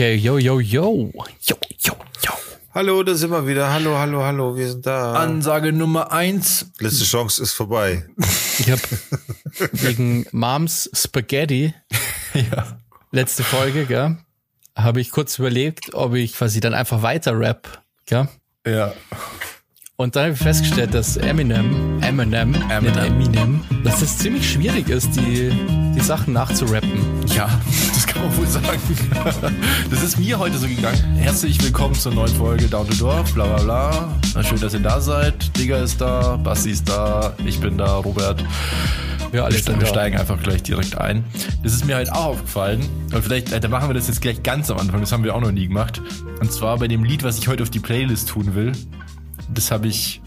Okay, yo, yo, yo. Yo, yo, yo. Hallo, da sind wir wieder. Hallo, hallo, hallo, wir sind da. Ansage Nummer eins. Letzte Chance ist vorbei. Ich habe wegen Moms Spaghetti, Ja. letzte Folge, gell, habe ich kurz überlegt, ob ich quasi dann einfach weiter rap, gell? Ja. Und dann habe ich festgestellt, dass Eminem, Eminem, Eminem. Eminem, dass es ziemlich schwierig ist, die, die Sachen nachzurappen. Ja, das kann man wohl sagen. Das ist mir heute so gegangen. Herzlich willkommen zur neuen Folge Down to Dorf, bla bla bla. Na, schön, dass ihr da seid. Digga ist da, Basti ist da, ich bin da, Robert. Ja, alles wir, wir steigen einfach gleich direkt ein. Das ist mir halt auch aufgefallen. Und vielleicht, äh, da machen wir das jetzt gleich ganz am Anfang. Das haben wir auch noch nie gemacht. Und zwar bei dem Lied, was ich heute auf die Playlist tun will. Das habe ich,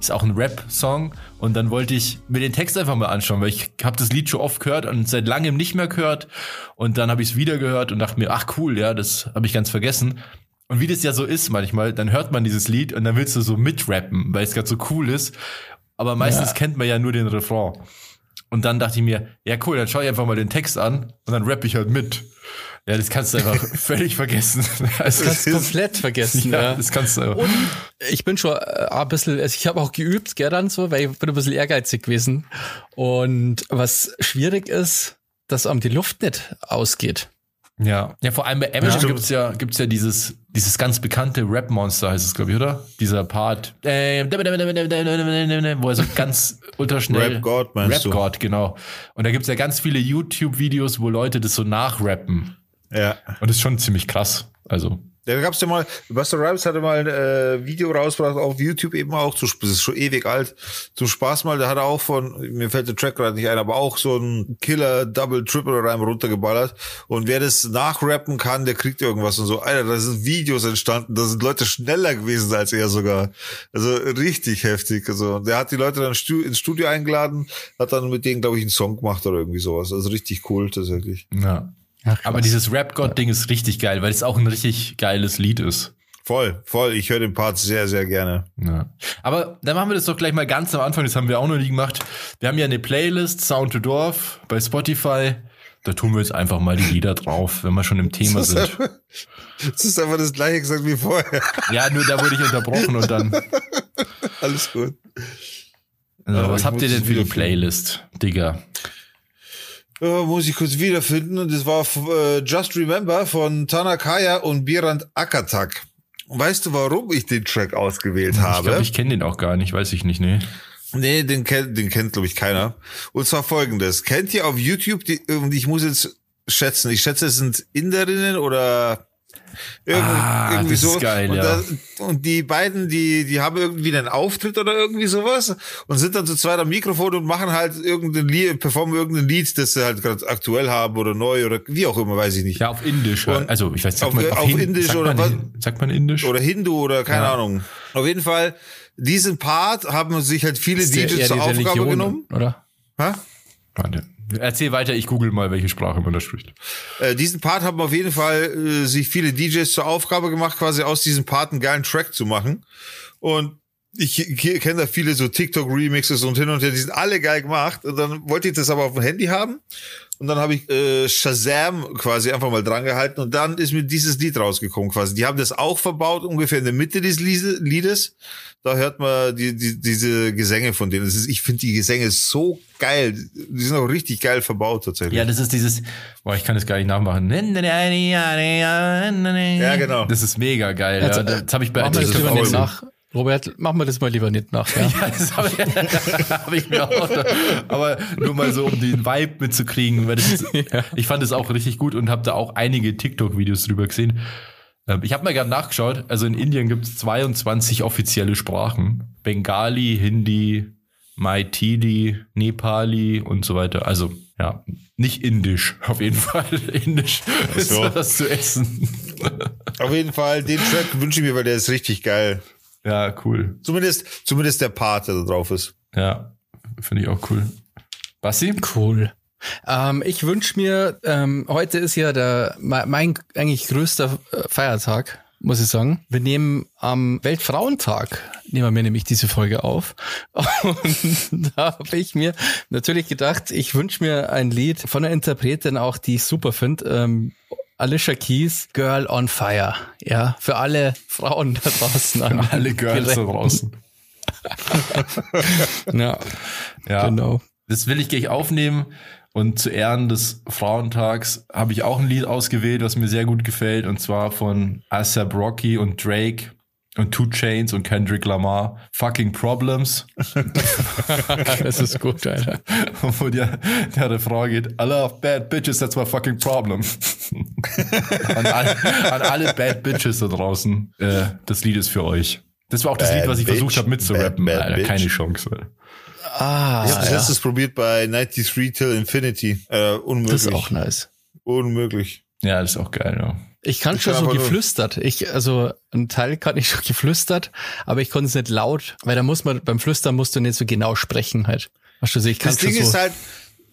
ist auch ein Rap-Song. Und dann wollte ich mir den Text einfach mal anschauen, weil ich habe das Lied schon oft gehört und seit langem nicht mehr gehört. Und dann habe ich es wieder gehört und dachte mir, ach cool, ja, das habe ich ganz vergessen. Und wie das ja so ist manchmal, dann hört man dieses Lied und dann willst du so mitrappen, weil es gerade so cool ist. Aber meistens Ja. kennt man ja nur den Refrain. Und dann dachte ich mir, ja cool, dann schaue ich einfach mal den Text an und dann rapp ich halt mit. Ja, das kannst du einfach völlig vergessen. Das Kannst ist- komplett vergessen, ja, ja. das kannst du. Und ich bin schon äh, ein bisschen, also ich habe auch geübt, gell, dann so, weil ich bin ein bisschen ehrgeizig gewesen. Und was schwierig ist, dass einem die Luft nicht ausgeht. Ja. Ja, vor allem bei Eminem Ja. gibt's ja, gibt's ja dieses, dieses ganz bekannte Rap-Monster, heißt es, glaube ich, oder? Dieser Part, äh, wo er so ganz ultraschnell. Rap God, meinst du? Rap God, genau. Und da gibt's ja ganz viele YouTube-Videos, wo Leute das so nachrappen. Ja. Und das ist schon ziemlich krass. Also. Da gab's ja mal, Buster Rhymes hatte mal ein äh, Video rausgebracht auf YouTube eben auch, zu, das ist schon ewig alt, zum Spaß mal, da hat er auch von, mir fällt der Track gerade nicht ein, aber auch so ein Killer Double Triple Rhyme runtergeballert und wer das nachrappen kann, der kriegt irgendwas und so. Alter, da sind Videos entstanden, da sind Leute schneller gewesen als er sogar. Also richtig heftig. Also der hat die Leute dann stu ins Studio eingeladen, hat dann mit denen, glaube ich, einen Song gemacht oder irgendwie sowas. Also richtig cool tatsächlich. Ja. Ach, Aber dieses Rap-God-Ding ist richtig geil, weil es auch ein richtig geiles Lied ist. Voll, voll. Ich höre den Part sehr, sehr gerne. Ja. Aber dann machen wir das doch gleich mal ganz am Anfang, das haben wir auch noch nie gemacht. Wir haben ja eine Playlist, Sound to Dorf, bei Spotify. Da tun wir jetzt einfach mal die Lieder drauf, wenn wir schon im Thema sind. Das ist einfach das gleiche gesagt wie vorher. Ja, nur da wurde ich unterbrochen und dann. Alles gut. Also, was habt ihr denn für die wiederfinden. Playlist, Digga? Ja, muss ich kurz wiederfinden. Und das war äh, Just Remember von Tanakaya und Birand Akatak. Weißt du, warum ich den Track ausgewählt Ich habe? glaube, ich kenne den auch gar nicht, weiß ich nicht, nee. nee, den kennt, den kennt, glaube ich, keiner. Und zwar folgendes. Kennt ihr auf YouTube, die, und ich muss jetzt schätzen, ich schätze, es sind Inderinnen oder irgend, Ah, irgendwie das ist so. geil, und, ja. da, und die beiden, die, die haben irgendwie einen Auftritt oder irgendwie sowas und sind dann zu zweit am Mikrofon und machen halt irgendein Lied, performen irgendein Lied, das sie halt gerade aktuell haben oder neu oder wie auch immer, weiß ich nicht. Ja, auf Indisch. halt. Und also, ich weiß nicht, auf- auf Hin- Indisch sagt oder man, was? Sagt man Indisch? Oder Hindu oder keine Ja. Ahnung. Auf jeden Fall, diesen Part haben sich halt viele Ist DJs zur Aufgabe Religion, genommen. Oder? Ha? Warte. Erzähl weiter, ich google mal, welche Sprache man da spricht. Äh, diesen Part haben auf jeden Fall äh, sich viele DJs zur Aufgabe gemacht, quasi aus diesem Part einen geilen Track zu machen. Und ich kenne da viele so TikTok-Remixes und hin und her, die sind alle geil gemacht. Und dann wollte ich das aber auf dem Handy haben. Und dann habe ich äh, Shazam quasi einfach mal dran gehalten und dann ist mir dieses Lied rausgekommen quasi. Die haben das auch verbaut, ungefähr in der Mitte des Liedes. Da hört man die, die, diese Gesänge von denen. Das ist, ich finde die Gesänge so geil. Die sind auch richtig geil verbaut tatsächlich. Ja, das ist dieses, boah, ich kann das gar nicht nachmachen. Ja, genau. Das ist mega geil. Jetzt, ja. Das habe ich bei das gut. nach. Robert, machen wir das mal lieber nicht nach. Ja? Ja, das habe ich, hab ich mir auch. Aber nur mal so, um den Vibe mitzukriegen, weil das ist, ich fand es auch richtig gut und habe da auch einige TikTok-Videos drüber gesehen. Ähm, Ich habe mal gerade nachgeschaut. Also in Indien gibt es 22 offizielle Sprachen: Bengali, Hindi, Maithili, Nepali und so weiter. Also ja, nicht Indisch, auf jeden Fall. Indisch ist so. was zu essen. Auf jeden Fall, den Track wünsche ich mir, weil der ist richtig geil. Ja, cool. Zumindest, zumindest der Part, der da drauf ist. Ja, finde ich auch cool. Basti? Cool. Ähm, ich wünsche mir, ähm, heute ist ja der me- mein eigentlich größter äh, Feiertag, muss ich sagen. Wir nehmen am Weltfrauentag, nehmen wir nämlich diese Folge auf. Und da habe ich mir natürlich gedacht, ich wünsche mir ein Lied von einer Interpretin auch, die ich super finde. Ähm, Alicia Keys, Girl on Fire. Ja, für alle Frauen da draußen. An Alle Girls da Geräten. draußen. Ja, Ja, genau. das will ich gleich aufnehmen. Und zu Ehren des Frauentags habe ich auch ein Lied ausgewählt, was mir sehr gut gefällt. Und zwar von ASAP Rocky und Drake und Two Chains und Kendrick Lamar. Fucking Problems. Das ist gut, Alter. Wo der, der Refrain geht, I love bad bitches, that's my fucking problem. an, alle, an alle bad bitches da draußen, äh, das Lied ist für euch. Das war auch das Bad Lied, was ich bitch, versucht habe mitzurappen. bad, bad Alter, bitch. keine Chance. Ah, Ich habe das ja. letztes probiert bei 93 Till Infinity. Äh, unmöglich. Das ist auch nice. Unmöglich. Ja, das ist auch geil. Ja. Ich kann Ich schon so geflüstert. Ich, also, ein Teil kann ich schon geflüstert, aber ich konnte es nicht laut, weil da muss man, beim Flüstern musst du nicht so genau sprechen halt. Weißt du, ich kann Das Ding so. ist halt,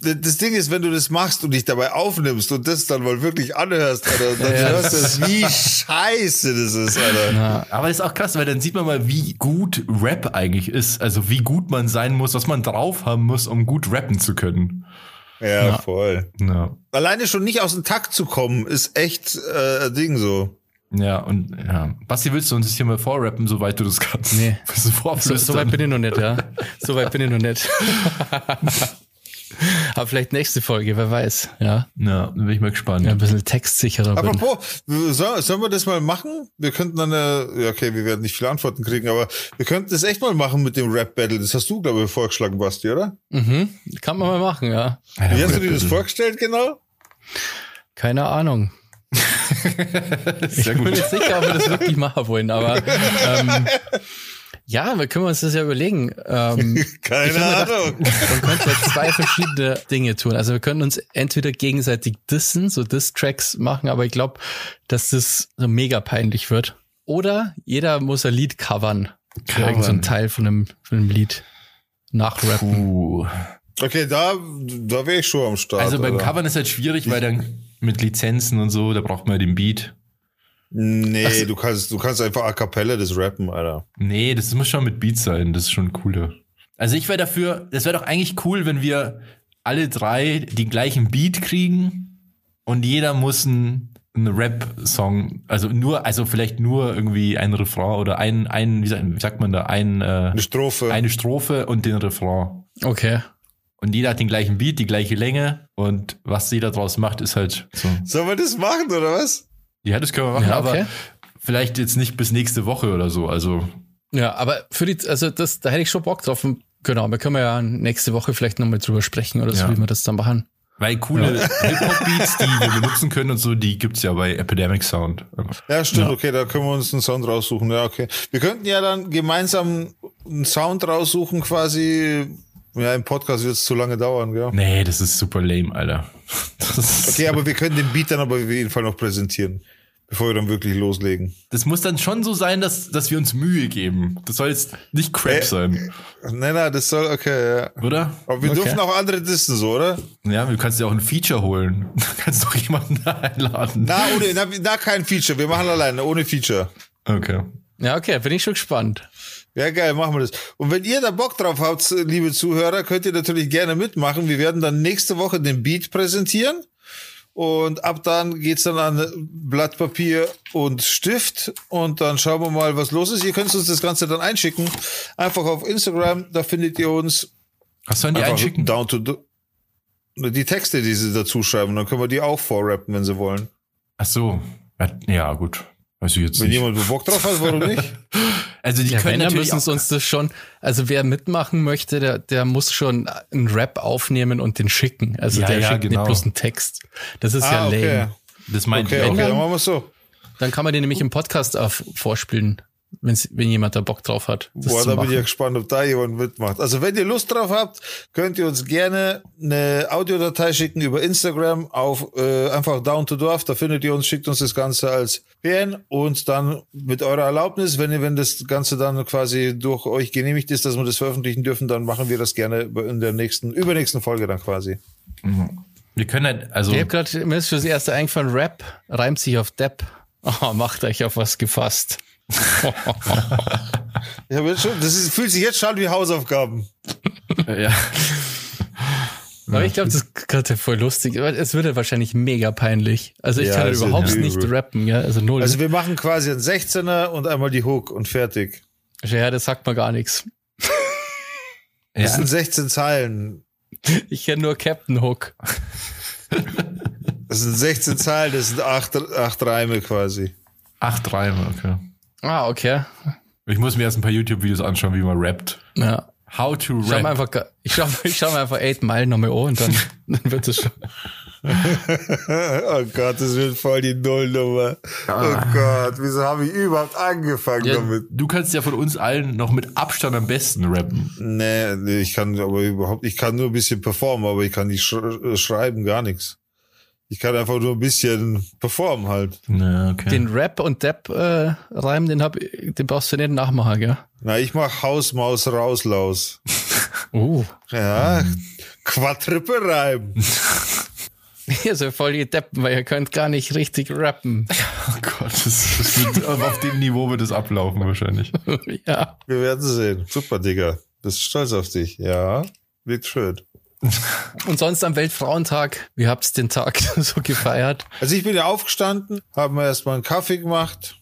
das Ding ist, wenn du das machst und dich dabei aufnimmst und das dann mal wirklich anhörst, Alter, dann Ja, hörst du das- es, wie scheiße das ist, Alter. na, Aber das ist auch krass, weil dann sieht man mal, wie gut Rap eigentlich ist. Also wie gut man sein muss, was man drauf haben muss, um gut rappen zu können. Ja, voll. Ja. Alleine schon nicht aus dem Takt zu kommen, ist echt äh, ein Ding so. Ja, und ja. Basti, willst du uns hier mal vorrappen, soweit du das kannst? Nee. So, so weit bin ich noch nicht, ja. So weit bin ich noch nicht. aber vielleicht nächste Folge, wer weiß, ja. Ja, bin ich mal gespannt. Ja, ein bisschen textsicherer bin. Apropos, soll, sollen wir das mal machen? Wir könnten dann, äh, ja, okay, wir werden nicht viele Antworten kriegen, aber wir könnten das echt mal machen mit dem Rap-Battle. Das hast du, glaube ich, vorgeschlagen, Basti, oder? Mhm. Kann man mal machen, ja. Wie hast du dir das vorgestellt, genau? Keine Ahnung. Sehr Ich bin gut. nicht sicher, ob wir das wirklich machen wollen, aber ähm, ja, wir können uns das ja überlegen. Ähm, Keine Ahnung. man könnte ja zwei verschiedene Dinge tun. Also wir können uns entweder gegenseitig dissen, so Diss-Tracks machen, aber ich glaube, dass das so mega peinlich wird. Oder jeder muss ein Lied covern. Für irgendeinen so einen Teil von einem, von einem Lied nachrappen. Uh. Okay, da, da wäre ich schon am Start. Also beim Alter. Covern ist halt schwierig, weil dann mit Lizenzen und so, da braucht man ja den Beat. Nee, du kannst, du kannst einfach a cappella das rappen, Alter. Nee, das muss schon mit Beat sein, das ist schon cooler. Also ich wäre dafür, das wäre doch eigentlich cool, wenn wir alle drei den gleichen Beat kriegen und jeder muss einen, einen Rap-Song, also nur, also vielleicht nur irgendwie ein Refrain oder ein, ein wie, sagt, wie sagt man da, ein, äh, Eine Strophe. eine Strophe und den Refrain. Okay. Und jeder hat den gleichen Beat, die gleiche Länge und was jeder draus macht, ist halt so. Sollen wir das machen, oder was? Ja, das können wir machen, Ja, okay. aber vielleicht jetzt nicht bis nächste Woche oder so. Also Ja, aber für die, also das, da hätte ich schon Bock drauf. Genau, wir können ja nächste Woche vielleicht nochmal drüber sprechen oder so, Ja. wie wir das dann machen. Weil coole Hip-Hop-Beats, die wir benutzen können und so, die gibt's ja bei Epidemic Sound. Ja, stimmt, Ja. okay, da können wir uns einen Sound raussuchen. Ja, okay. Wir könnten ja dann gemeinsam einen Sound raussuchen, quasi. Ja, im Podcast wird es zu lange dauern, gell? Nee, das ist super lame, Alter. Okay, aber wir können den Beat dann aber auf jeden Fall noch präsentieren, bevor wir dann wirklich loslegen. das muss dann schon so sein, dass, dass wir uns Mühe geben. Das soll jetzt nicht Crap Äh. sein, Nein, nein, das soll, okay, ja. oder? Aber wir Okay. dürfen auch andere dissen, so, oder? Ja, du kannst ja auch ein Feature holen. Du kannst doch jemanden da einladen. Na, ohne, na, na, kein Feature. Wir machen alleine, ohne Feature. Okay. Ja, okay, bin ich schon gespannt. Ja, geil, machen wir das. Und wenn ihr da Bock drauf habt, liebe Zuhörer, könnt ihr natürlich gerne mitmachen. Wir werden dann nächste Woche den Beat präsentieren. Und ab dann geht's dann an Blatt Papier und Stift. Und dann schauen wir mal, was los ist. Ihr könnt uns das Ganze dann einschicken. Einfach auf Instagram, da findet ihr uns. Was sollen die einschicken? Down to do- die Texte, die sie dazu schreiben, dann können wir die auch vorrappen, wenn sie wollen. Ach so. Ja, gut. Ich jetzt Wenn nicht. jemand Bock drauf hat, warum nicht? Also die Ja, können natürlich müssen uns das schon, also wer mitmachen möchte, der, der muss schon einen Rap aufnehmen und den schicken. Also Ja, der ja, schickt genau. nicht bloß einen Text. Das ist ja ah, okay. lame. das meint Okay, okay, dann- dann machen wir so. Dann kann man den nämlich im Podcast auf, vorspielen, wenn's, wenn jemand da Bock drauf hat. Das Boah, zu da bin ich ja gespannt, ob da jemand mitmacht. Also wenn ihr Lust drauf habt, könnt ihr uns gerne eine Audiodatei schicken über Instagram auf äh, einfach Down to Dorf. Da findet ihr uns, schickt uns das Ganze als PN und dann mit eurer Erlaubnis, wenn ihr, wenn das Ganze dann quasi durch euch genehmigt ist, dass wir das veröffentlichen dürfen, dann machen wir das gerne in der nächsten, übernächsten Folge dann quasi. Wir können halt, also Ich hab gerade, mir ist fürs erste eingefallen, Rap reimt sich auf Depp. Oh, macht euch auf was gefasst. Ich hab jetzt schon, das ist, fühlt sich jetzt schon an wie Hausaufgaben. ja. Aber ich glaube, das ist gerade voll lustig. Es würde wahrscheinlich mega peinlich. Also ich Ja, kann ja überhaupt übel. nicht rappen, ja. Also null. Also wir machen quasi einen 16er und einmal die Hook und fertig. ja, das sagt mir gar nichts. Das Ja. sind 16 Zeilen. Ich kenne nur Captain Hook. Das sind 16 Zeilen, das sind acht, acht Reime quasi. Acht Reime, okay. Ah, okay. Ich muss mir erst ein paar YouTube-Videos anschauen, wie man rappt. Ja. How to Ich schau mir rap. einfach, ich schau, ich schau mir einfach Eight Mile nochmal an und dann, dann wird es schon. oh Gott, das wird voll die Nullnummer. Oh Gott, wieso habe ich überhaupt angefangen Ja, damit? du kannst ja von uns allen noch mit Abstand am besten rappen. Nee, nee, ich kann aber überhaupt, ich kann nur ein bisschen performen, aber ich kann nicht sch äh, schreiben, gar nichts. Ich kann einfach nur ein bisschen performen halt. Ja, okay. Den Rap und Depp äh, Reim, den hab, den brauchst du nicht nachmachen, gell? Na, ich mach Haus, Maus, Raus, Laus. Oh. Ja, Quadrippe-Reim. Ihr seid voll die Deppen, weil ihr könnt gar nicht richtig rappen. oh Gott, das, das wird, auf dem Niveau wird es ablaufen wahrscheinlich. ja. Wir werden sehen. Super, Digga. Bist stolz auf dich. Ja, wird schön. Und sonst am Weltfrauentag, wie habt's den Tag so gefeiert? Also ich bin ja aufgestanden, haben wir erstmal einen Kaffee gemacht,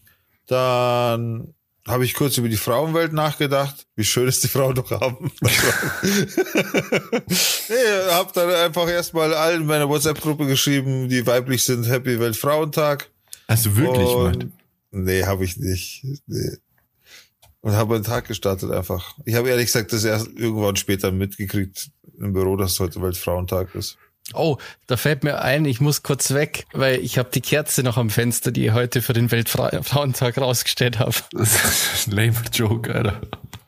dann habe ich kurz über die Frauenwelt nachgedacht, wie schön es die Frauen doch haben. nee, hab dann einfach erstmal allen in meiner WhatsApp-Gruppe geschrieben, die weiblich sind, Happy Weltfrauentag. Hast du wirklich Und- gemacht? Nee, habe ich nicht. Nee. Und habe einen Tag gestartet einfach. Ich habe ehrlich gesagt das erst irgendwann später mitgekriegt im Büro, dass heute Weltfrauentag ist. Oh, da fällt mir ein, ich muss kurz weg, weil ich habe die Kerze noch am Fenster, die ich heute für den Weltfrauentag rausgestellt habe. Das ist ein lame Joke, Alter.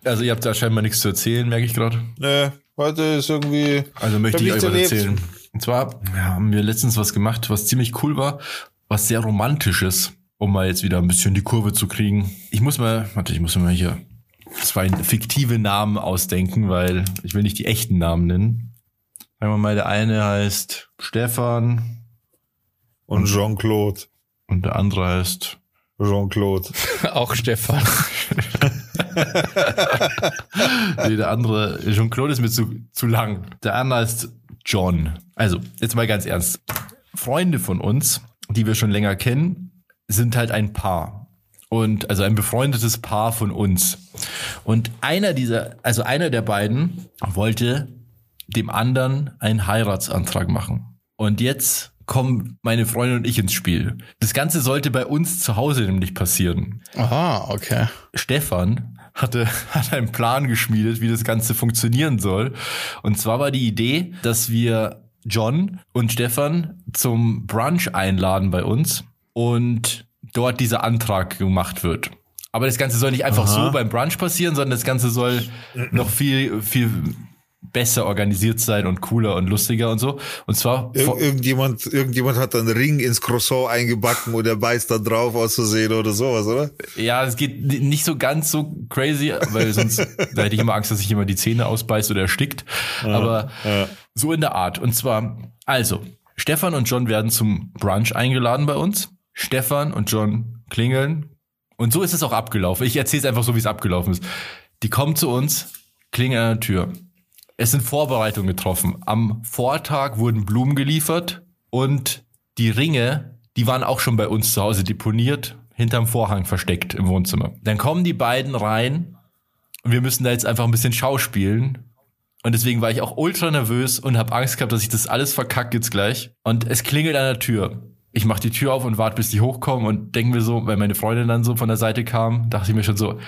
Also ihr habt da scheinbar nichts zu erzählen, merke ich gerade. Nee, heute ist irgendwie. Also möchte ich euch was erzählen. Und zwar haben wir letztens was gemacht, was ziemlich cool war, was sehr romantisches, um mal jetzt wieder ein bisschen die Kurve zu kriegen. Ich muss mal, warte, ich muss mir mal hier zwei fiktive Namen ausdenken, weil ich will nicht die echten Namen nennen. Sagen wir mal, der eine heißt Stefan Und Jean-Claude. und der andere heißt Jean-Claude. Auch Stefan. nee, der andere, Jean-Claude ist mir zu, zu lang. Der andere ist John. Also, jetzt mal ganz ernst. Freunde von uns, die wir schon länger kennen, sind halt ein Paar. Und also ein befreundetes Paar von uns. Und einer dieser, also einer der beiden wollte dem anderen einen Heiratsantrag machen. Und jetzt kommen meine Freundin und ich ins Spiel. Das Ganze sollte bei uns zu Hause nämlich passieren. Aha, okay. Stefan hatte, hat einen Plan geschmiedet, wie das Ganze funktionieren soll. Und zwar war die Idee, dass wir John und Stefan zum Brunch einladen bei uns und dort dieser Antrag gemacht wird. Aber das Ganze soll nicht einfach Aha. so beim Brunch passieren, sondern das Ganze soll noch viel, viel besser organisiert sein und cooler und lustiger und so. Und zwar Ir irgendjemand, irgendjemand hat einen Ring ins Croissant eingebacken und er beißt dann drauf aus Versehen oder sowas, oder? Ja, es geht ni- nicht so ganz so crazy, weil sonst da hätte ich immer Angst, dass sich jemand die Zähne ausbeißt oder erstickt. Aber ja. so in der Art. Und zwar, also, Stefan und John werden zum Brunch eingeladen bei uns. Stefan und John klingeln. Und so ist es auch abgelaufen. Ich erzähle es einfach so, wie es abgelaufen ist. Die kommen zu uns, klingeln an der Tür. Es sind Vorbereitungen getroffen. Am Vortag wurden Blumen geliefert und die Ringe, die waren auch schon bei uns zu Hause deponiert, hinterm Vorhang versteckt im Wohnzimmer. Dann kommen die beiden rein und wir müssen da jetzt einfach ein bisschen schauspielen. Und deswegen war ich auch ultra nervös und habe Angst gehabt, dass ich das alles verkacke jetzt gleich. Und es klingelt an der Tür. Ich mache die Tür auf und warte, bis die hochkommen und denke mir so, weil meine Freundin dann so von der Seite kam, dachte ich mir schon so,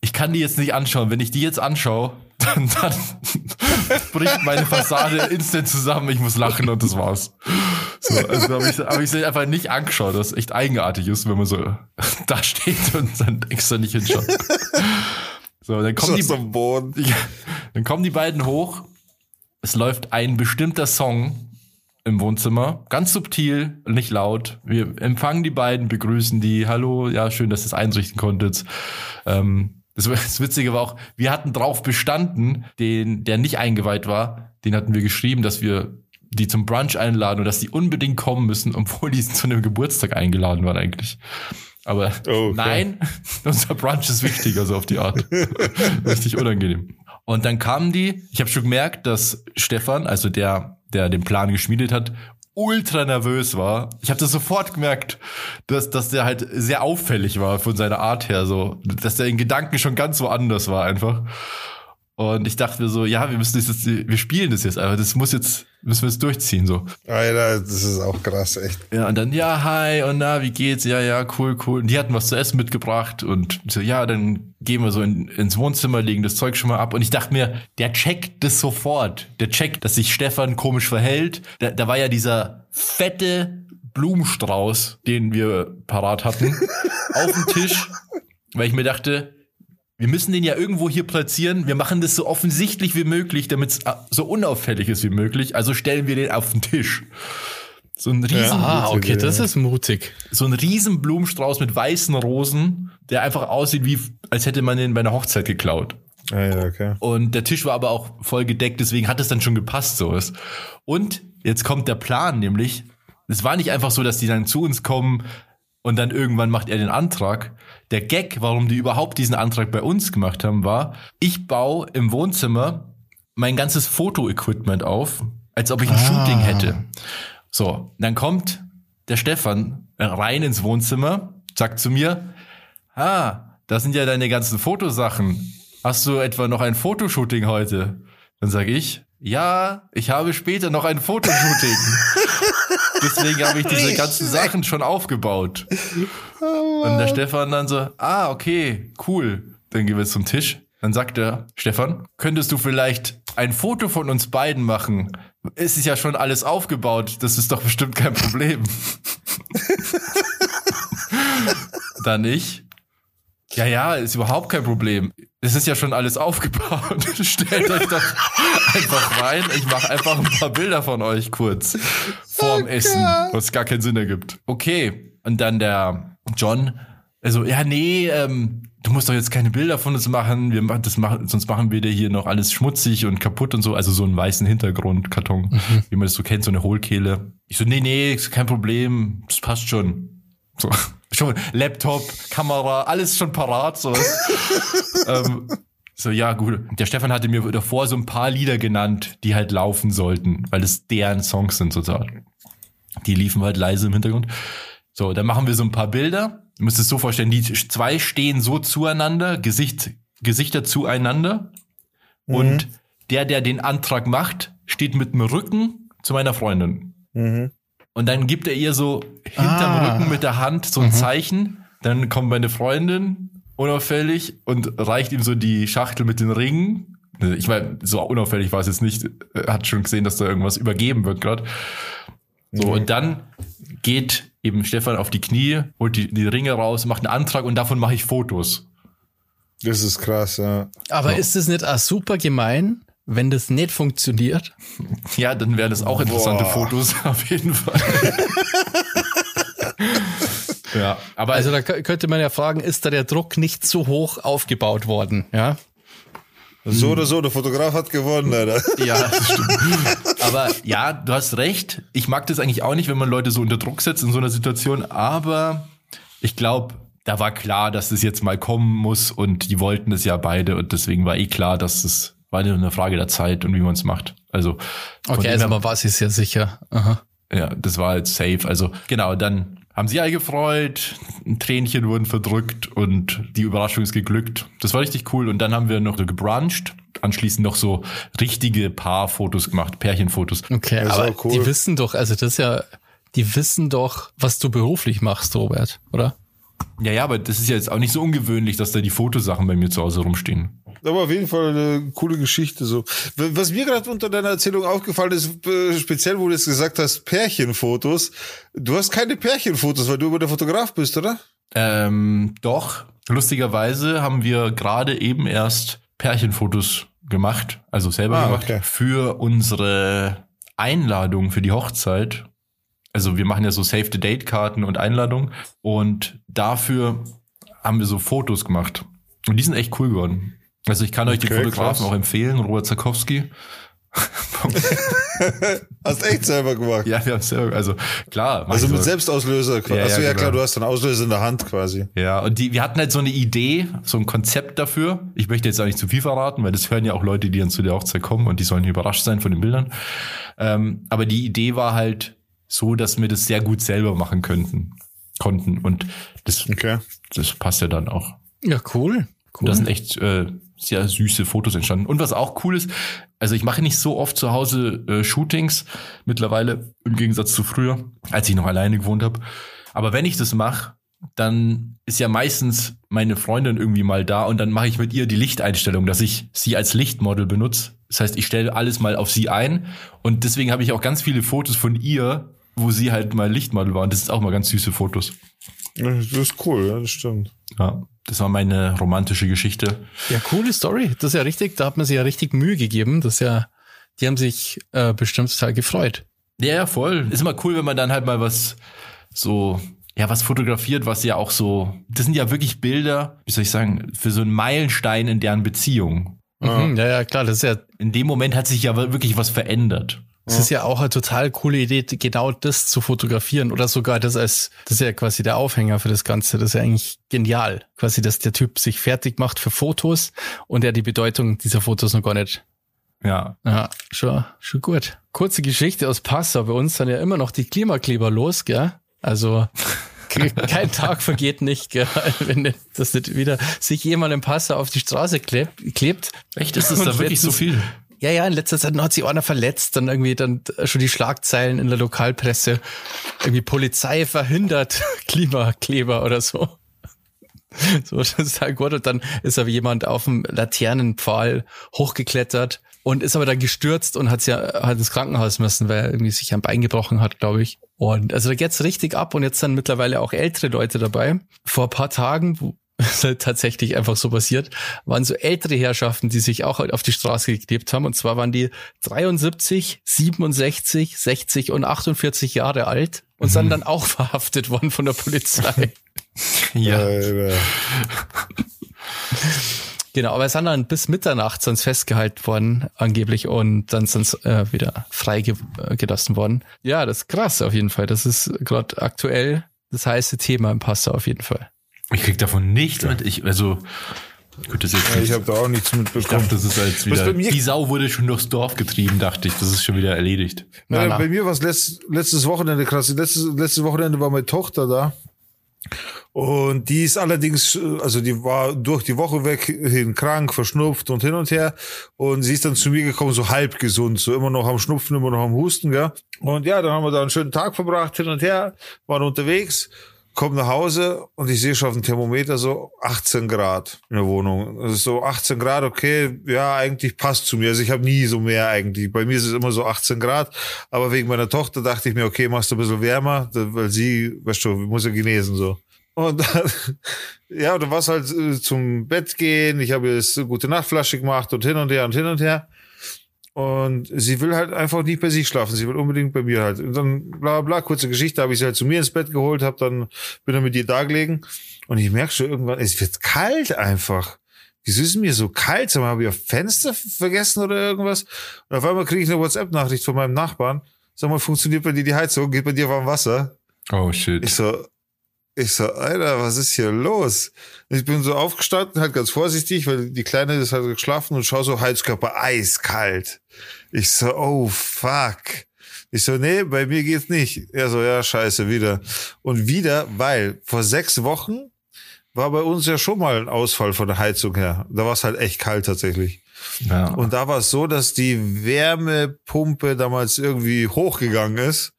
ich kann die jetzt nicht anschauen. Wenn ich die jetzt anschaue, dann, dann bricht meine Fassade instant zusammen. Ich muss lachen und das war's. So, also habe ich, hab ich sie einfach nicht angeschaut, was echt eigenartig ist, wenn man so da steht und dann extra nicht hinschaut. So, dann kommen die, ja, dann kommen die beiden hoch. Es läuft ein bestimmter Song im Wohnzimmer, ganz subtil, nicht laut. Wir empfangen die beiden, begrüßen die. Hallo, ja, schön, dass ihr es einrichten konntet. Ähm, das, das Witzige war auch, wir hatten drauf bestanden, den, der nicht eingeweiht war, den hatten wir geschrieben, dass wir die zum Brunch einladen und dass die unbedingt kommen müssen, obwohl die zu einem Geburtstag eingeladen waren eigentlich. Aber Oh, okay. nein, unser Brunch ist wichtiger, so auf die Art. Richtig unangenehm. Und dann kamen die, ich habe schon gemerkt, dass Stefan, also der, der den Plan geschmiedet hat, ultra nervös war. Ich habe das sofort gemerkt, dass, dass der halt sehr auffällig war von seiner Art her, so, dass der in Gedanken schon ganz woanders war einfach. Und ich dachte mir so, ja, wir müssen das jetzt, wir spielen das jetzt, aber das muss jetzt, müssen wir es durchziehen, so. Alter, das ist auch krass, echt. Ja, und dann, ja, hi, und na, wie geht's? Ja, ja, cool, cool. Und die hatten was zu essen mitgebracht und so, ja, dann gehen wir so in, ins Wohnzimmer, legen das Zeug schon mal ab. Und ich dachte mir, der checkt das sofort. Der checkt, dass sich Stefan komisch verhält. Da, da war ja dieser fette Blumenstrauß, den wir parat hatten, auf dem Tisch, weil ich mir dachte, wir müssen den ja irgendwo hier platzieren. Wir machen das so offensichtlich wie möglich, damit es so unauffällig ist wie möglich. Also stellen wir den auf den Tisch. So ein riesen, Ah, okay, das ist mutig. so ein riesen Blumenstrauß mit weißen Rosen, der einfach aussieht wie, als hätte man den bei einer Hochzeit geklaut. Ah, ja, okay. Und der Tisch war aber auch voll gedeckt, deswegen hat es dann schon gepasst, sowas. Und jetzt kommt der Plan, nämlich, es war nicht einfach so, dass die dann zu uns kommen und dann irgendwann macht er den Antrag. Der Gag, warum die überhaupt diesen Antrag bei uns gemacht haben, war, ich baue im Wohnzimmer mein ganzes Fotoequipment auf, als ob ich ein Shooting hätte. So, dann kommt der Stefan rein ins Wohnzimmer, sagt zu mir, ah, das sind ja deine ganzen Fotosachen. Hast du etwa noch ein Fotoshooting heute? Dann sage ich, ja, ich habe später noch ein Fotoshooting. Deswegen habe ich diese ganzen Sachen schon aufgebaut. Und der Stefan dann so, ah, okay, cool. Dann gehen wir zum Tisch. Dann sagt er, Stefan, könntest du vielleicht ein Foto von uns beiden machen? Es ist ja schon alles aufgebaut. Das ist doch bestimmt kein Problem. dann ich. Ja, ja, ist überhaupt kein Problem. Es ist ja schon alles aufgebaut. Stellt euch doch einfach rein. Ich mache einfach ein paar Bilder von euch kurz vorm Essen, was gar keinen Sinn ergibt. Okay. Und dann der John, also, ja, nee, ähm, du musst doch jetzt keine Bilder von uns machen. Wir machen das machen, sonst machen wir dir hier noch alles schmutzig und kaputt und so. Also so einen weißen Hintergrundkarton, wie man das so kennt, so eine Hohlkehle. Ich so, nee, nee, ist kein Problem. Das passt schon. So. Schon Laptop, Kamera, alles schon parat. So, ähm, so ja, gut. Der Stefan hatte mir davor so ein paar Lieder genannt, die halt laufen sollten, weil es deren Songs sind sozusagen. Die liefen halt leise im Hintergrund. So, dann machen wir so ein paar Bilder. Du musst es so vorstellen, die zwei stehen so zueinander, Gesicht, Gesichter zueinander. Und der, der den Antrag macht, steht mit dem Rücken zu meiner Freundin. Mhm. Und dann gibt er ihr so hinterm Ah. Rücken mit der Hand so ein Zeichen. Dann kommt meine Freundin unauffällig und reicht ihm so die Schachtel mit den Ringen. Ich meine, so unauffällig war es jetzt nicht. Er hat schon gesehen, dass da irgendwas übergeben wird gerade. So, und dann geht eben Stefan auf die Knie, holt die, die Ringe raus, macht einen Antrag und davon mache ich Fotos. Das ist krass, ja. Aber ist es nicht auch super gemein, wenn das nicht funktioniert? Ja, dann wären das auch interessante Boah. Fotos, auf jeden Fall. ja, aber Also da kö- könnte man ja fragen, ist da der Druck nicht so hoch aufgebaut worden? Ja. So oder so, der Fotograf hat gewonnen, Alter. Ja, das stimmt. Aber ja, du hast recht. Ich mag das eigentlich auch nicht, wenn man Leute so unter Druck setzt in so einer Situation. Aber ich glaube, da war klar, dass es jetzt mal kommen muss und die wollten es ja beide und deswegen war eh klar, dass es war nur eine Frage der Zeit und wie man es macht. Also Okay, also man war sich sehr sicher. Aha. ja, das war halt safe. Also genau, dann haben sie alle gefreut, ein Tränchen wurden verdrückt und die Überraschung ist geglückt. Das war richtig cool. Und dann haben wir noch so gebruncht, anschließend noch so richtige Paarfotos gemacht, Pärchenfotos. Okay, aber cool. die wissen doch, also das ist ja, die wissen doch, was du beruflich machst, Robert, oder? Ja, ja, aber das ist ja jetzt auch nicht so ungewöhnlich, dass da die Fotosachen bei mir zu Hause rumstehen. Aber auf jeden Fall eine coole Geschichte so. Was mir gerade unter deiner Erzählung aufgefallen ist, speziell wo du jetzt gesagt hast, Pärchenfotos. Du hast keine Pärchenfotos, weil du über der Fotograf bist, oder? Ähm, doch, lustigerweise haben wir gerade eben erst Pärchenfotos gemacht, also selber Ah, gemacht, okay. für unsere Einladung für die Hochzeit. Also wir machen ja so Save-the-Date-Karten und Einladungen und dafür haben wir so Fotos gemacht. Und die sind echt cool geworden. Also ich kann euch Okay, Fotografen krass. auch empfehlen, Robert Zakowski. Hast echt selber gemacht. Ja, wir haben selber, also klar. Also mit so. Selbstauslöser. Ja, Ja, Achso, ja, ja, genau. klar, du hast einen Auslöser in der Hand quasi. Ja, und die, wir hatten halt so eine Idee, so ein Konzept dafür. Ich möchte jetzt auch nicht zu viel verraten, weil das hören ja auch Leute, die dann zu der Hochzeit kommen und die sollen überrascht sein von den Bildern. Ähm, aber die Idee war halt so, dass wir das sehr gut selber machen könnten, konnten. Und das, Okay. das passt ja dann auch. Ja, cool. Und da sind echt äh, sehr süße Fotos entstanden. Und was auch cool ist, also ich mache nicht so oft zu Hause äh, Shootings mittlerweile, im Gegensatz zu früher, als ich noch alleine gewohnt habe. Aber wenn ich das mache, dann ist ja meistens meine Freundin irgendwie mal da und dann mache ich mit ihr die Lichteinstellung, dass ich sie als Lichtmodel benutze. Das heißt, ich stelle alles mal auf sie ein und deswegen habe ich auch ganz viele Fotos von ihr, wo sie halt mal Lichtmodel war. Und das ist auch mal ganz süße Fotos. Das ist cool, ja, das stimmt. Ja, das war meine romantische Geschichte. Ja, coole Story. Das ist ja richtig, da hat man sich ja richtig Mühe gegeben. Das ist ja, die haben sich äh, bestimmt total gefreut. Ja, ja, voll. Ist immer cool, wenn man dann halt mal was so, ja, was fotografiert, was ja auch so, das sind ja wirklich Bilder, wie soll ich sagen, für so einen Meilenstein in deren Beziehung. Mhm, ja, ja, klar, das ist ja, In dem Moment hat sich ja wirklich was verändert. Das ist ja auch eine total coole Idee, genau das zu fotografieren oder sogar das als, das ist ja quasi der Aufhänger für das Ganze. Das ist ja eigentlich genial. Quasi, dass der Typ sich fertig macht für Fotos und er die Bedeutung dieser Fotos noch gar nicht Ja. Ja, schon, schon gut. Kurze Geschichte aus Passau. Bei uns sind ja immer noch die Klimakleber los, gell? Also kein Tag vergeht nicht, gell? wenn das nicht wieder sich jemand im Passau auf die Straße klebt. klebt. Echt, ist das da wirklich so viel? Ja, ja, in letzter Zeit hat sich einer verletzt, dann irgendwie dann schon die Schlagzeilen in der Lokalpresse. Irgendwie Polizei verhindert Klimakleber oder so. So, das ist halt gut. Und dann ist aber jemand auf dem Laternenpfahl hochgeklettert und ist aber dann gestürzt und hat ja hat ins Krankenhaus müssen, weil er irgendwie sich ein Bein gebrochen hat, glaube ich. Und also da geht's richtig ab und jetzt sind mittlerweile auch ältere Leute dabei. Vor ein paar Tagen, ist halt tatsächlich einfach so passiert, waren so ältere Herrschaften, die sich auch halt auf die Straße geklebt haben. Und zwar waren die 73, 67, 60 und 48 Jahre alt und sind dann auch verhaftet worden von der Polizei. Ja. Genau, aber es sind dann bis Mitternacht sonst festgehalten worden, angeblich, und dann sind äh, wieder freigelassen worden. Ja, das ist krass auf jeden Fall. Das ist gerade aktuell das heiße Thema im Passau auf jeden Fall. Ich krieg davon nichts mit. Ich, also, gut, das ist jetzt Ja, nicht. ich habe da auch nichts Ich mitbekommen. dachte, das ist jetzt Was wieder. bei mir- Die Sau wurde schon durchs Dorf getrieben, dachte ich. Das ist schon wieder erledigt. Na, Ja, na. Bei mir war es letzt, letztes Wochenende krass. Letztes, letztes Wochenende war meine Tochter da. Und die ist allerdings, äh, also die war durch die Woche weg, hin krank, verschnupft und hin und her. Und sie ist dann zu mir gekommen, so halb gesund, so immer noch am Schnupfen, immer noch am Husten, gell. Und ja, dann haben wir da einen schönen Tag verbracht, hin und her, waren unterwegs, kommen nach Hause und ich sehe schon auf dem Thermometer so 18 Grad in der Wohnung. Das ist so 18 Grad, okay, ja, eigentlich passt zu mir. Also ich habe nie so mehr eigentlich. Bei mir ist es immer so 18 Grad, aber wegen meiner Tochter dachte ich mir, okay, machst du ein bisschen wärmer, weil sie, weißt du, muss ja genesen so. Und dann, ja, du warst halt äh, zum Bett gehen, ich habe jetzt gute Nachtflasche gemacht und hin und her und hin und her. Und sie will halt einfach nicht bei sich schlafen. Sie will unbedingt bei mir halt. Und dann bla bla, kurze Geschichte, habe ich sie halt zu mir ins Bett geholt, habe dann bin dann mit ihr da gelegen. Und ich merke schon irgendwann, es wird kalt einfach. Wieso ist es mir so kalt? Sag mal, habe ich auf Fenster vergessen oder irgendwas? Und auf einmal kriege ich eine WhatsApp-Nachricht von meinem Nachbarn. Sag mal, funktioniert bei dir die Heizung? Geht bei dir warm Wasser? Oh shit. Ich so, ich so, Alter, was ist hier los? Ich bin so aufgestanden, halt ganz vorsichtig, weil die Kleine ist halt geschlafen und schau so Heizkörper eiskalt. Ich so, oh fuck. Ich so, nee, bei mir geht's nicht. Er so, ja, scheiße, wieder. Und wieder, weil vor sechs Wochen war bei uns ja schon mal ein Ausfall von der Heizung her. Da war es halt echt kalt tatsächlich. ja. Und da war es so, dass die Wärmepumpe damals irgendwie hochgegangen ist.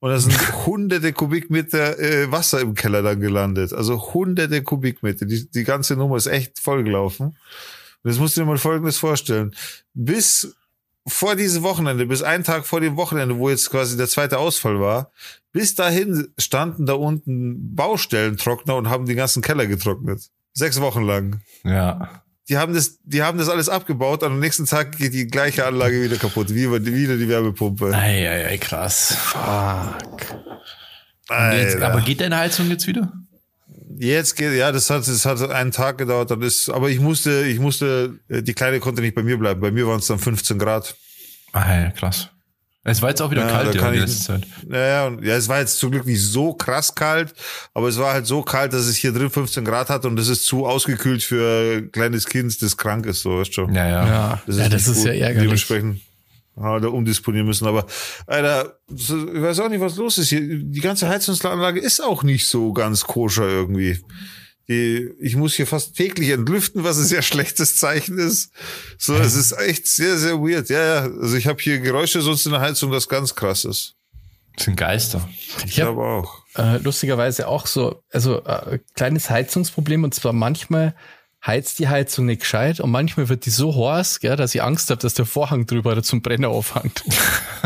Und da sind hunderte Kubikmeter äh, Wasser im Keller dann gelandet. Also hunderte Kubikmeter. Die, die ganze Nummer ist echt vollgelaufen. Und jetzt musst du dir mal Folgendes vorstellen. Bis vor diesem Wochenende, bis einen Tag vor dem Wochenende, wo jetzt quasi der zweite Ausfall war, bis dahin standen da unten Baustellentrockner und haben den ganzen Keller getrocknet. Sechs Wochen lang ja. Die haben das, die haben das alles abgebaut. und Am nächsten Tag geht die gleiche Anlage wieder kaputt, wie wieder die Wärmepumpe. Ei, ei, ei, krass. Fuck. Jetzt, aber geht deine Heizung jetzt wieder? Jetzt geht, ja, das hat, das hat einen Tag gedauert. Dann ist, aber ich musste, ich musste, äh, die Kleine konnte nicht bei mir bleiben. Bei mir waren es dann 15 Grad. Ah, ja, krass. Es war jetzt auch wieder Ja, kalt ja, kann die letzte Zeit. Naja, und ja, es war jetzt zum Glück nicht so krass kalt, aber es war halt so kalt, dass es hier drin 15 Grad hat und das ist zu ausgekühlt für ein kleines Kind, das krank ist, so weißt du schon. Ja, ja. Ja, das ist, ja, das ist ja ärgerlich. Dementsprechend haben wir da umdisponieren müssen. Aber Alter, ich weiß auch nicht, was los ist hier. Die ganze Heizungsanlage ist auch nicht so ganz koscher irgendwie. Die, ich muss hier fast täglich entlüften, was ein sehr schlechtes Zeichen ist. So, es ist echt sehr, sehr weird. Ja, ja. Also ich habe hier Geräusche sonst in der Heizung, das ganz krass ist. Das sind Geister. Ich Ich habe glaube auch. äh, lustigerweise auch so, also äh, kleines Heizungsproblem und zwar manchmal heizt die Heizung nicht gescheit und manchmal wird die so heiß, gell, dass ich Angst habe, dass der Vorhang drüber oder zum Brenner aufhängt.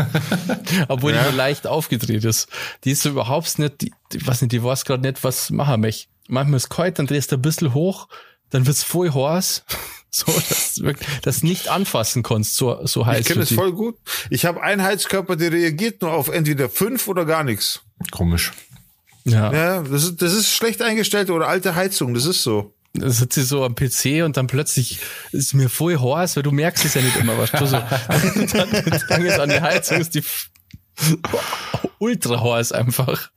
Obwohl die Ja. nur leicht aufgedreht ist. Die ist so überhaupt nicht, die, die weiß nicht, die weiß gerade nicht, was machen mich. Manchmal ist kalt, dann drehst du ein bisschen hoch, dann wird's voll heiß. So, dass du wirklich das nicht anfassen kannst, so, so heiß Ich kenne es voll gut. Ich habe einen Heizkörper, der reagiert nur auf entweder fünf oder gar nichts. Komisch. Ja. Ja, das ist, das ist schlecht eingestellt oder alte Heizung, das ist so. Da sitzt sie so am PC und dann plötzlich ist mir voll heiß, weil du merkst es ja nicht immer, was du so. dann, dann jetzt an die Heizung ist die f- ultra heiß einfach.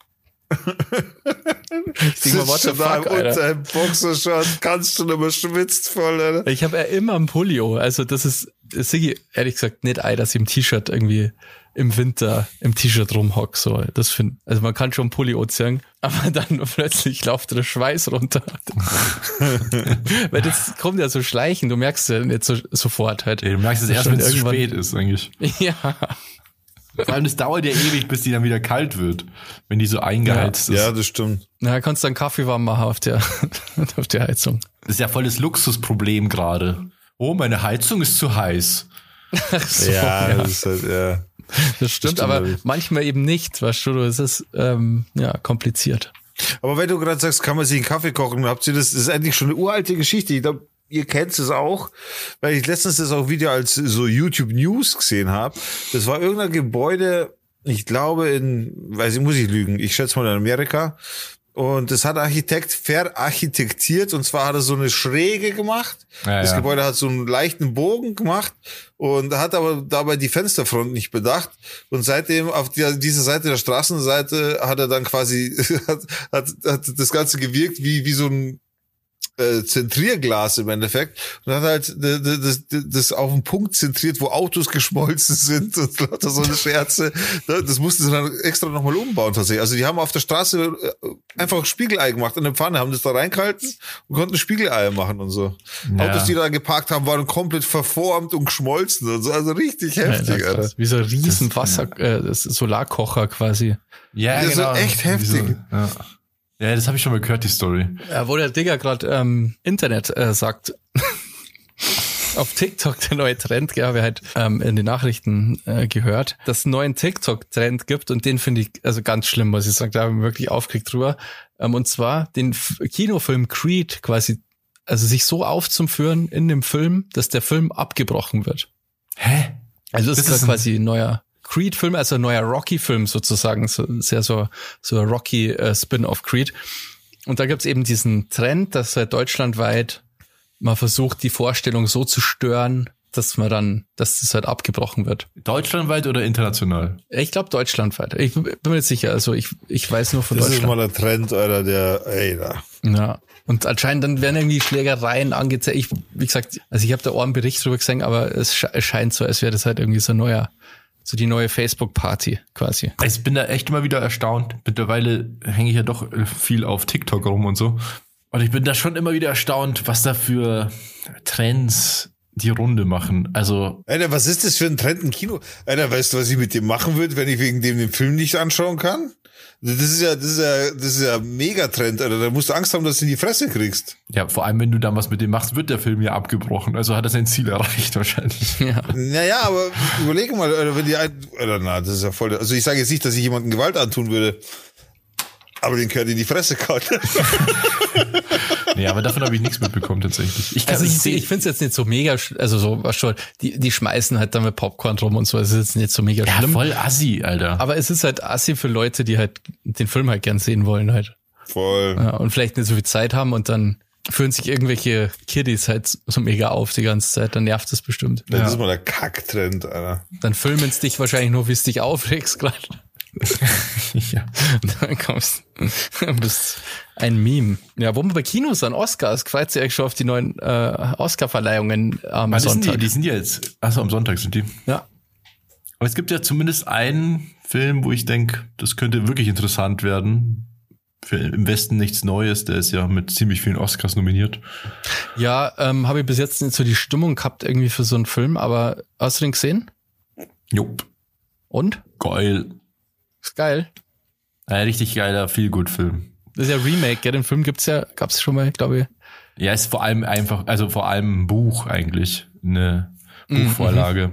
Sitzt schon da fuck, im Alter. unter im Boxershort, kannst schon immer schwitzt voll, Alter. Ich habe ja immer ein Pullo, also das ist, ich ehrlich gesagt nicht ein, dass ich im T-Shirt irgendwie im Winter im T-Shirt rumhock, so. Das find, also man kann schon Pulli anziehen, aber dann plötzlich läuft der Schweiß runter. Weil das kommt ja so schleichen, du merkst ja nicht so, sofort halt. Ja, du merkst es erst, wenn es zu spät ist, eigentlich. Ja, Vor allem, das dauert ja ewig, bis die dann wieder kalt wird, wenn die so eingeheizt ist. Ja, das stimmt. na, kannst du dann Kaffee warm machen auf der, auf der Heizung. Das ist ja voll das Luxusproblem gerade. Oh, meine Heizung ist zu heiß. So, ja, das ist halt, ja. das stimmt, aber allerdings. manchmal eben nicht, weißt du, es ist, ähm, ja, kompliziert. Aber wenn du gerade sagst, kann man sich einen Kaffee kochen, habt ihr das, das ist eigentlich schon eine uralte Geschichte. Ich glaube, ihr kennt es auch, weil ich letztens das auch wieder als so YouTube News gesehen habe. Das war irgendein Gebäude, ich glaube in, weiß ich, muss ich lügen, ich schätze mal in Amerika. Und das hat Architekt verarchitektiert und zwar hat er so eine Schräge gemacht. Ja, das ja. Gebäude hat so einen leichten Bogen gemacht und hat aber dabei die Fensterfront nicht bedacht. Und seitdem auf der, dieser Seite der Straßenseite hat er dann quasi, hat, hat, hat das Ganze gewirkt wie, wie so ein äh, Zentrierglas im Endeffekt und hat halt d- das, das, das auf den Punkt zentriert, wo Autos geschmolzen sind und lauter so eine Scherze. Da- Das mussten sie dann extra nochmal umbauen tatsächlich. Also die haben auf der Straße äh, einfach ein Spiegelei gemacht in der Pfanne, haben das da reingehalten und konnten Spiegeleier machen und so. Ja. Autos, die da geparkt haben, waren komplett verformt und geschmolzen und so. Also richtig heftig, Alter. krass. Wie so ein riesen Wasser, äh, das ist Solarkocher quasi. Ja, Das ist echt heftig. ja. Ja, das habe ich schon mal gehört, die Story. Ja, wo der Digger gerade ähm, Internet äh, sagt. Auf TikTok der neue Trend, ja, ich halt ähm, in den Nachrichten äh, gehört, dass es einen neuen TikTok-Trend gibt und den finde ich also ganz schlimm, muss ich sagen, da habe ich mich wirklich aufgeregt drüber. Ähm, und zwar den F Kinofilm Creed quasi, also sich so aufzuführen in dem Film, dass der Film abgebrochen wird. Hä? Also das, Das ist ist quasi ein neuer Creed-Film, also ein neuer Rocky-Film sozusagen, so, sehr so, so ein Rocky-Spin-off Creed. Und da gibt's eben diesen Trend, dass halt deutschlandweit man versucht, die Vorstellung so zu stören, dass man dann, dass das halt abgebrochen wird. Deutschlandweit oder international? Ich glaube deutschlandweit. Ich bin mir nicht sicher, also ich, ich weiß nur von Das ist Deutschland. mal ein Trend, Alter, der, ey, da. Ja. Und anscheinend dann werden irgendwie Schlägereien angezeigt. Ich, wie gesagt, also ich habe da auch einen Bericht drüber gesehen, aber es sche- es scheint so, als wäre das halt irgendwie so ein neuer, so die neue Facebook-Party quasi. Ich bin da echt immer wieder erstaunt. Mittlerweile hänge ich ja doch äh, viel auf TikTok rum und so. Und ich bin da schon immer wieder erstaunt, was da für Trends die Runde machen. Also, Alter, was ist das für ein Trend im Kino? Alter, weißt du, was ich mit dem machen würde, wenn ich wegen dem den Film nicht anschauen kann? Das ist ja, das ist ja, das ist ja ein Megatrend, Alter. Da musst du Angst haben, dass du in die Fresse kriegst. ja, vor allem, wenn du dann was mit dem machst, wird der Film ja abgebrochen. Also hat er sein Ziel erreicht wahrscheinlich. Ja. Naja, aber überlege mal, Alter, wenn die, ein- Alter, na, das ist ja voll, also ich sage jetzt nicht, dass ich jemanden Gewalt antun würde. Aber den gehört in die Fresse kaut. nee, aber davon habe ich nichts mitbekommen tatsächlich. Ich, kann, Also ich, ich, ich finde es jetzt nicht so mega, also so, was schon, die, die schmeißen halt dann mit Popcorn rum und so, es ist jetzt nicht so mega ja, schlimm. voll assi, Alter. Aber es ist halt assi für Leute, die halt den Film halt gern sehen wollen halt. Voll. Ja, und vielleicht nicht so viel Zeit haben und dann führen sich irgendwelche Kiddies halt so mega auf die ganze Zeit, dann nervt das bestimmt. Das ist mal der Kacktrend, Alter. Dann filmen es dich wahrscheinlich nur, wie es dich aufregst gerade. ja. Dann kommst bist ein Meme. Ja, wo wir bei Kinos an Oscars, sich eigentlich schon auf die neuen äh, Oscar-Verleihungen am Ah, die, sind die, Sonntag. die sind ja jetzt, achso, am Sonntag sind die. ja. Aber es gibt ja zumindest einen Film, wo ich denke, das könnte wirklich interessant werden. Für im Westen nichts Neues, der ist ja mit ziemlich vielen Oscars nominiert. Ja, ähm, habe ich bis jetzt nicht so die Stimmung gehabt irgendwie für so einen Film, aber hast du den gesehen? Jupp. Und? Geil. Ist geil. Ein richtig geiler Feel-Good-Film. Das ist ja Remake, ja, den Film gibt's ja, gab's schon mal, glaube ich. Ja, ist vor allem einfach, also vor allem ein Buch eigentlich, eine Mhm, Buchvorlage.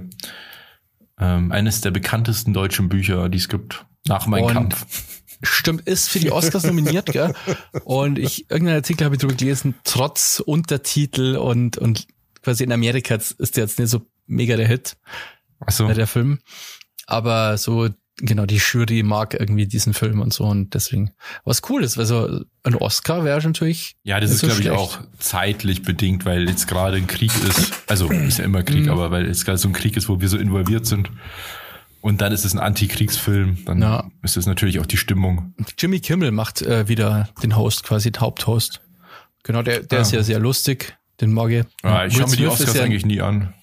Ähm, eines der bekanntesten deutschen Bücher, die es gibt. Nach Mein Und- Kampf. Stimmt, ist für die Oscars nominiert, gell? Und ich, irgendeinen Artikel habe ich drüber gelesen, trotz Untertitel und, und quasi in Amerika ist der jetzt nicht so mega der Hit, Achso. äh, der Film. Aber so, genau, die Jury mag irgendwie diesen Film und so und deswegen, was cool ist, also ein Oscar wäre natürlich. Ja, das ist, so glaube ich, auch zeitlich bedingt, weil jetzt gerade ein Krieg ist. Also ist ja immer Krieg, Mhm. aber weil jetzt gerade so ein Krieg ist, wo wir so involviert sind. Und dann ist es ein Antikriegsfilm. Dann Ja. ist es natürlich auch die Stimmung. Jimmy Kimmel macht äh, wieder den Host, quasi den Haupthost. Genau, der, der Ah. ist ja sehr lustig, den mag ich. Ja, ich Will schaue mir die Oscars ja- eigentlich nie an.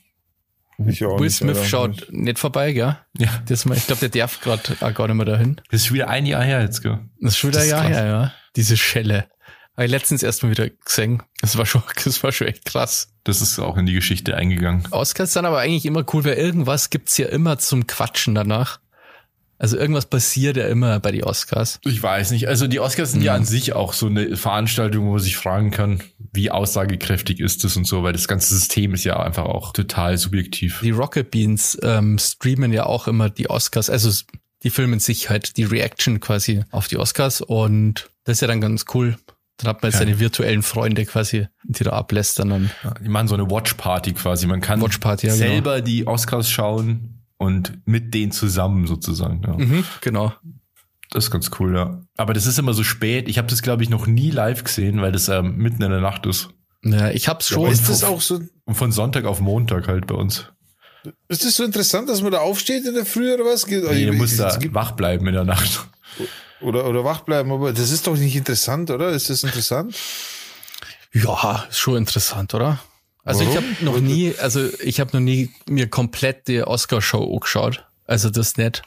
Ich auch Will nicht, Smith Alter. schaut nicht vorbei, gell? Ja. Das mal, ich glaube, der darf gerade gar nicht mehr dahin. Das ist schon wieder ein Jahr her jetzt, gell? Das ist schon wieder Das ein Jahr krass. her, ja. Diese Schelle. Habe ich letztens erst mal wieder gesehen. Das war schon, das war schon echt krass. Das ist auch in die Geschichte eingegangen. Oscars dann aber eigentlich immer cool, weil irgendwas gibt's ja immer zum Quatschen danach. Also irgendwas passiert ja immer bei die Oscars. Ich weiß nicht. Also die Oscars sind ja an sich auch so eine Veranstaltung, wo man sich fragen kann, wie aussagekräftig ist das und so, weil das ganze System ist ja einfach auch total subjektiv. Die Rocket Beans ähm, streamen ja auch immer die Oscars, also die filmen sich halt die Reaction quasi auf die Oscars und das ist ja dann ganz cool. Dann hat man jetzt Ja. seine virtuellen Freunde quasi, die da ablästern und Ja, Die machen so eine Watch-Party quasi. Man kann Watchparty, ja, genau. selber die Oscars schauen und mit denen zusammen sozusagen. Ja. mhm, genau. Das ist ganz cool, ja. Aber das ist immer so spät. Ich habe das, glaube ich, noch nie live gesehen, weil das ähm, mitten in der Nacht ist. Ja, ich hab's Ja, schon. aber ist das auch so, Und von Sonntag auf Montag halt bei uns. ist das so interessant, dass man da aufsteht in der Früh oder was? Geht- Nee, du es musst da wach bleiben in der Nacht. oder, oder wach bleiben, aber das ist doch nicht interessant, oder? Ist das interessant? Ja, ist schon interessant, oder? Also ich Warum? habe noch nie, also ich habe noch nie mir komplett die Oscar-Show angeschaut. Also das nicht.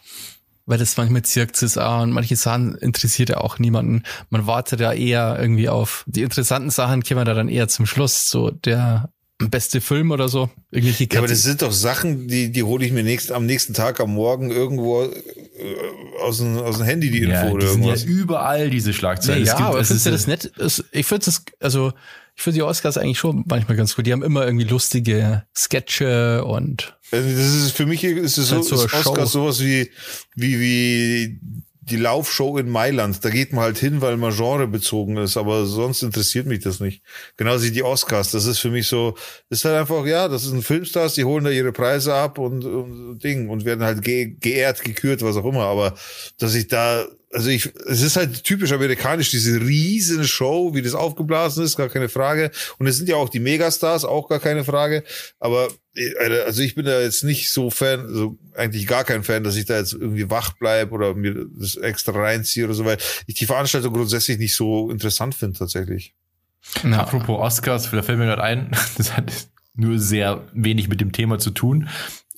Weil das manchmal zirkt es auch und manche Sachen interessiert ja auch niemanden. Man wartet ja eher irgendwie auf die interessanten Sachen, kommen da dann eher zum Schluss. So der beste Film oder so. Irgendwelche Ja, aber das sind doch Sachen, die, die hole ich mir nächst, am nächsten Tag, am Morgen irgendwo äh, aus, dem, aus dem Handy, die Info Ja, oder sind ja irgendwas. überall, diese Schlagzeilen. Nee, Es ja, gibt- aber es findest du ist- das? Es- Ich finde das, also ich finde die Oscars eigentlich schon manchmal ganz gut. Die haben immer irgendwie lustige Sketche und Also das ist für mich ist es so, Halt so ist Oscar Show. sowas wie, wie, wie die Laufshow in Mailand. Da geht man halt hin, weil man genrebezogen ist, aber sonst interessiert mich das nicht. Genauso wie die Oscars. Das ist für mich so, ist halt einfach, ja, das sind Filmstars, die holen da ihre Preise ab und, und Ding und werden halt ge geehrt, gekürt, was auch immer. Aber dass ich da, also ich, es ist halt typisch amerikanisch, diese riesen Show, wie das aufgeblasen ist, gar keine Frage. Und es sind ja auch die Megastars, auch gar keine Frage. Aber äh, also ich bin da jetzt nicht so Fan, also eigentlich gar kein Fan, dass ich da jetzt irgendwie wach bleib oder mir das extra reinziehe oder so, weil ich die Veranstaltung grundsätzlich nicht so interessant finde tatsächlich. na, Apropos Oscars, da fällt mir gerade ein, das hat nur sehr wenig mit dem Thema zu tun.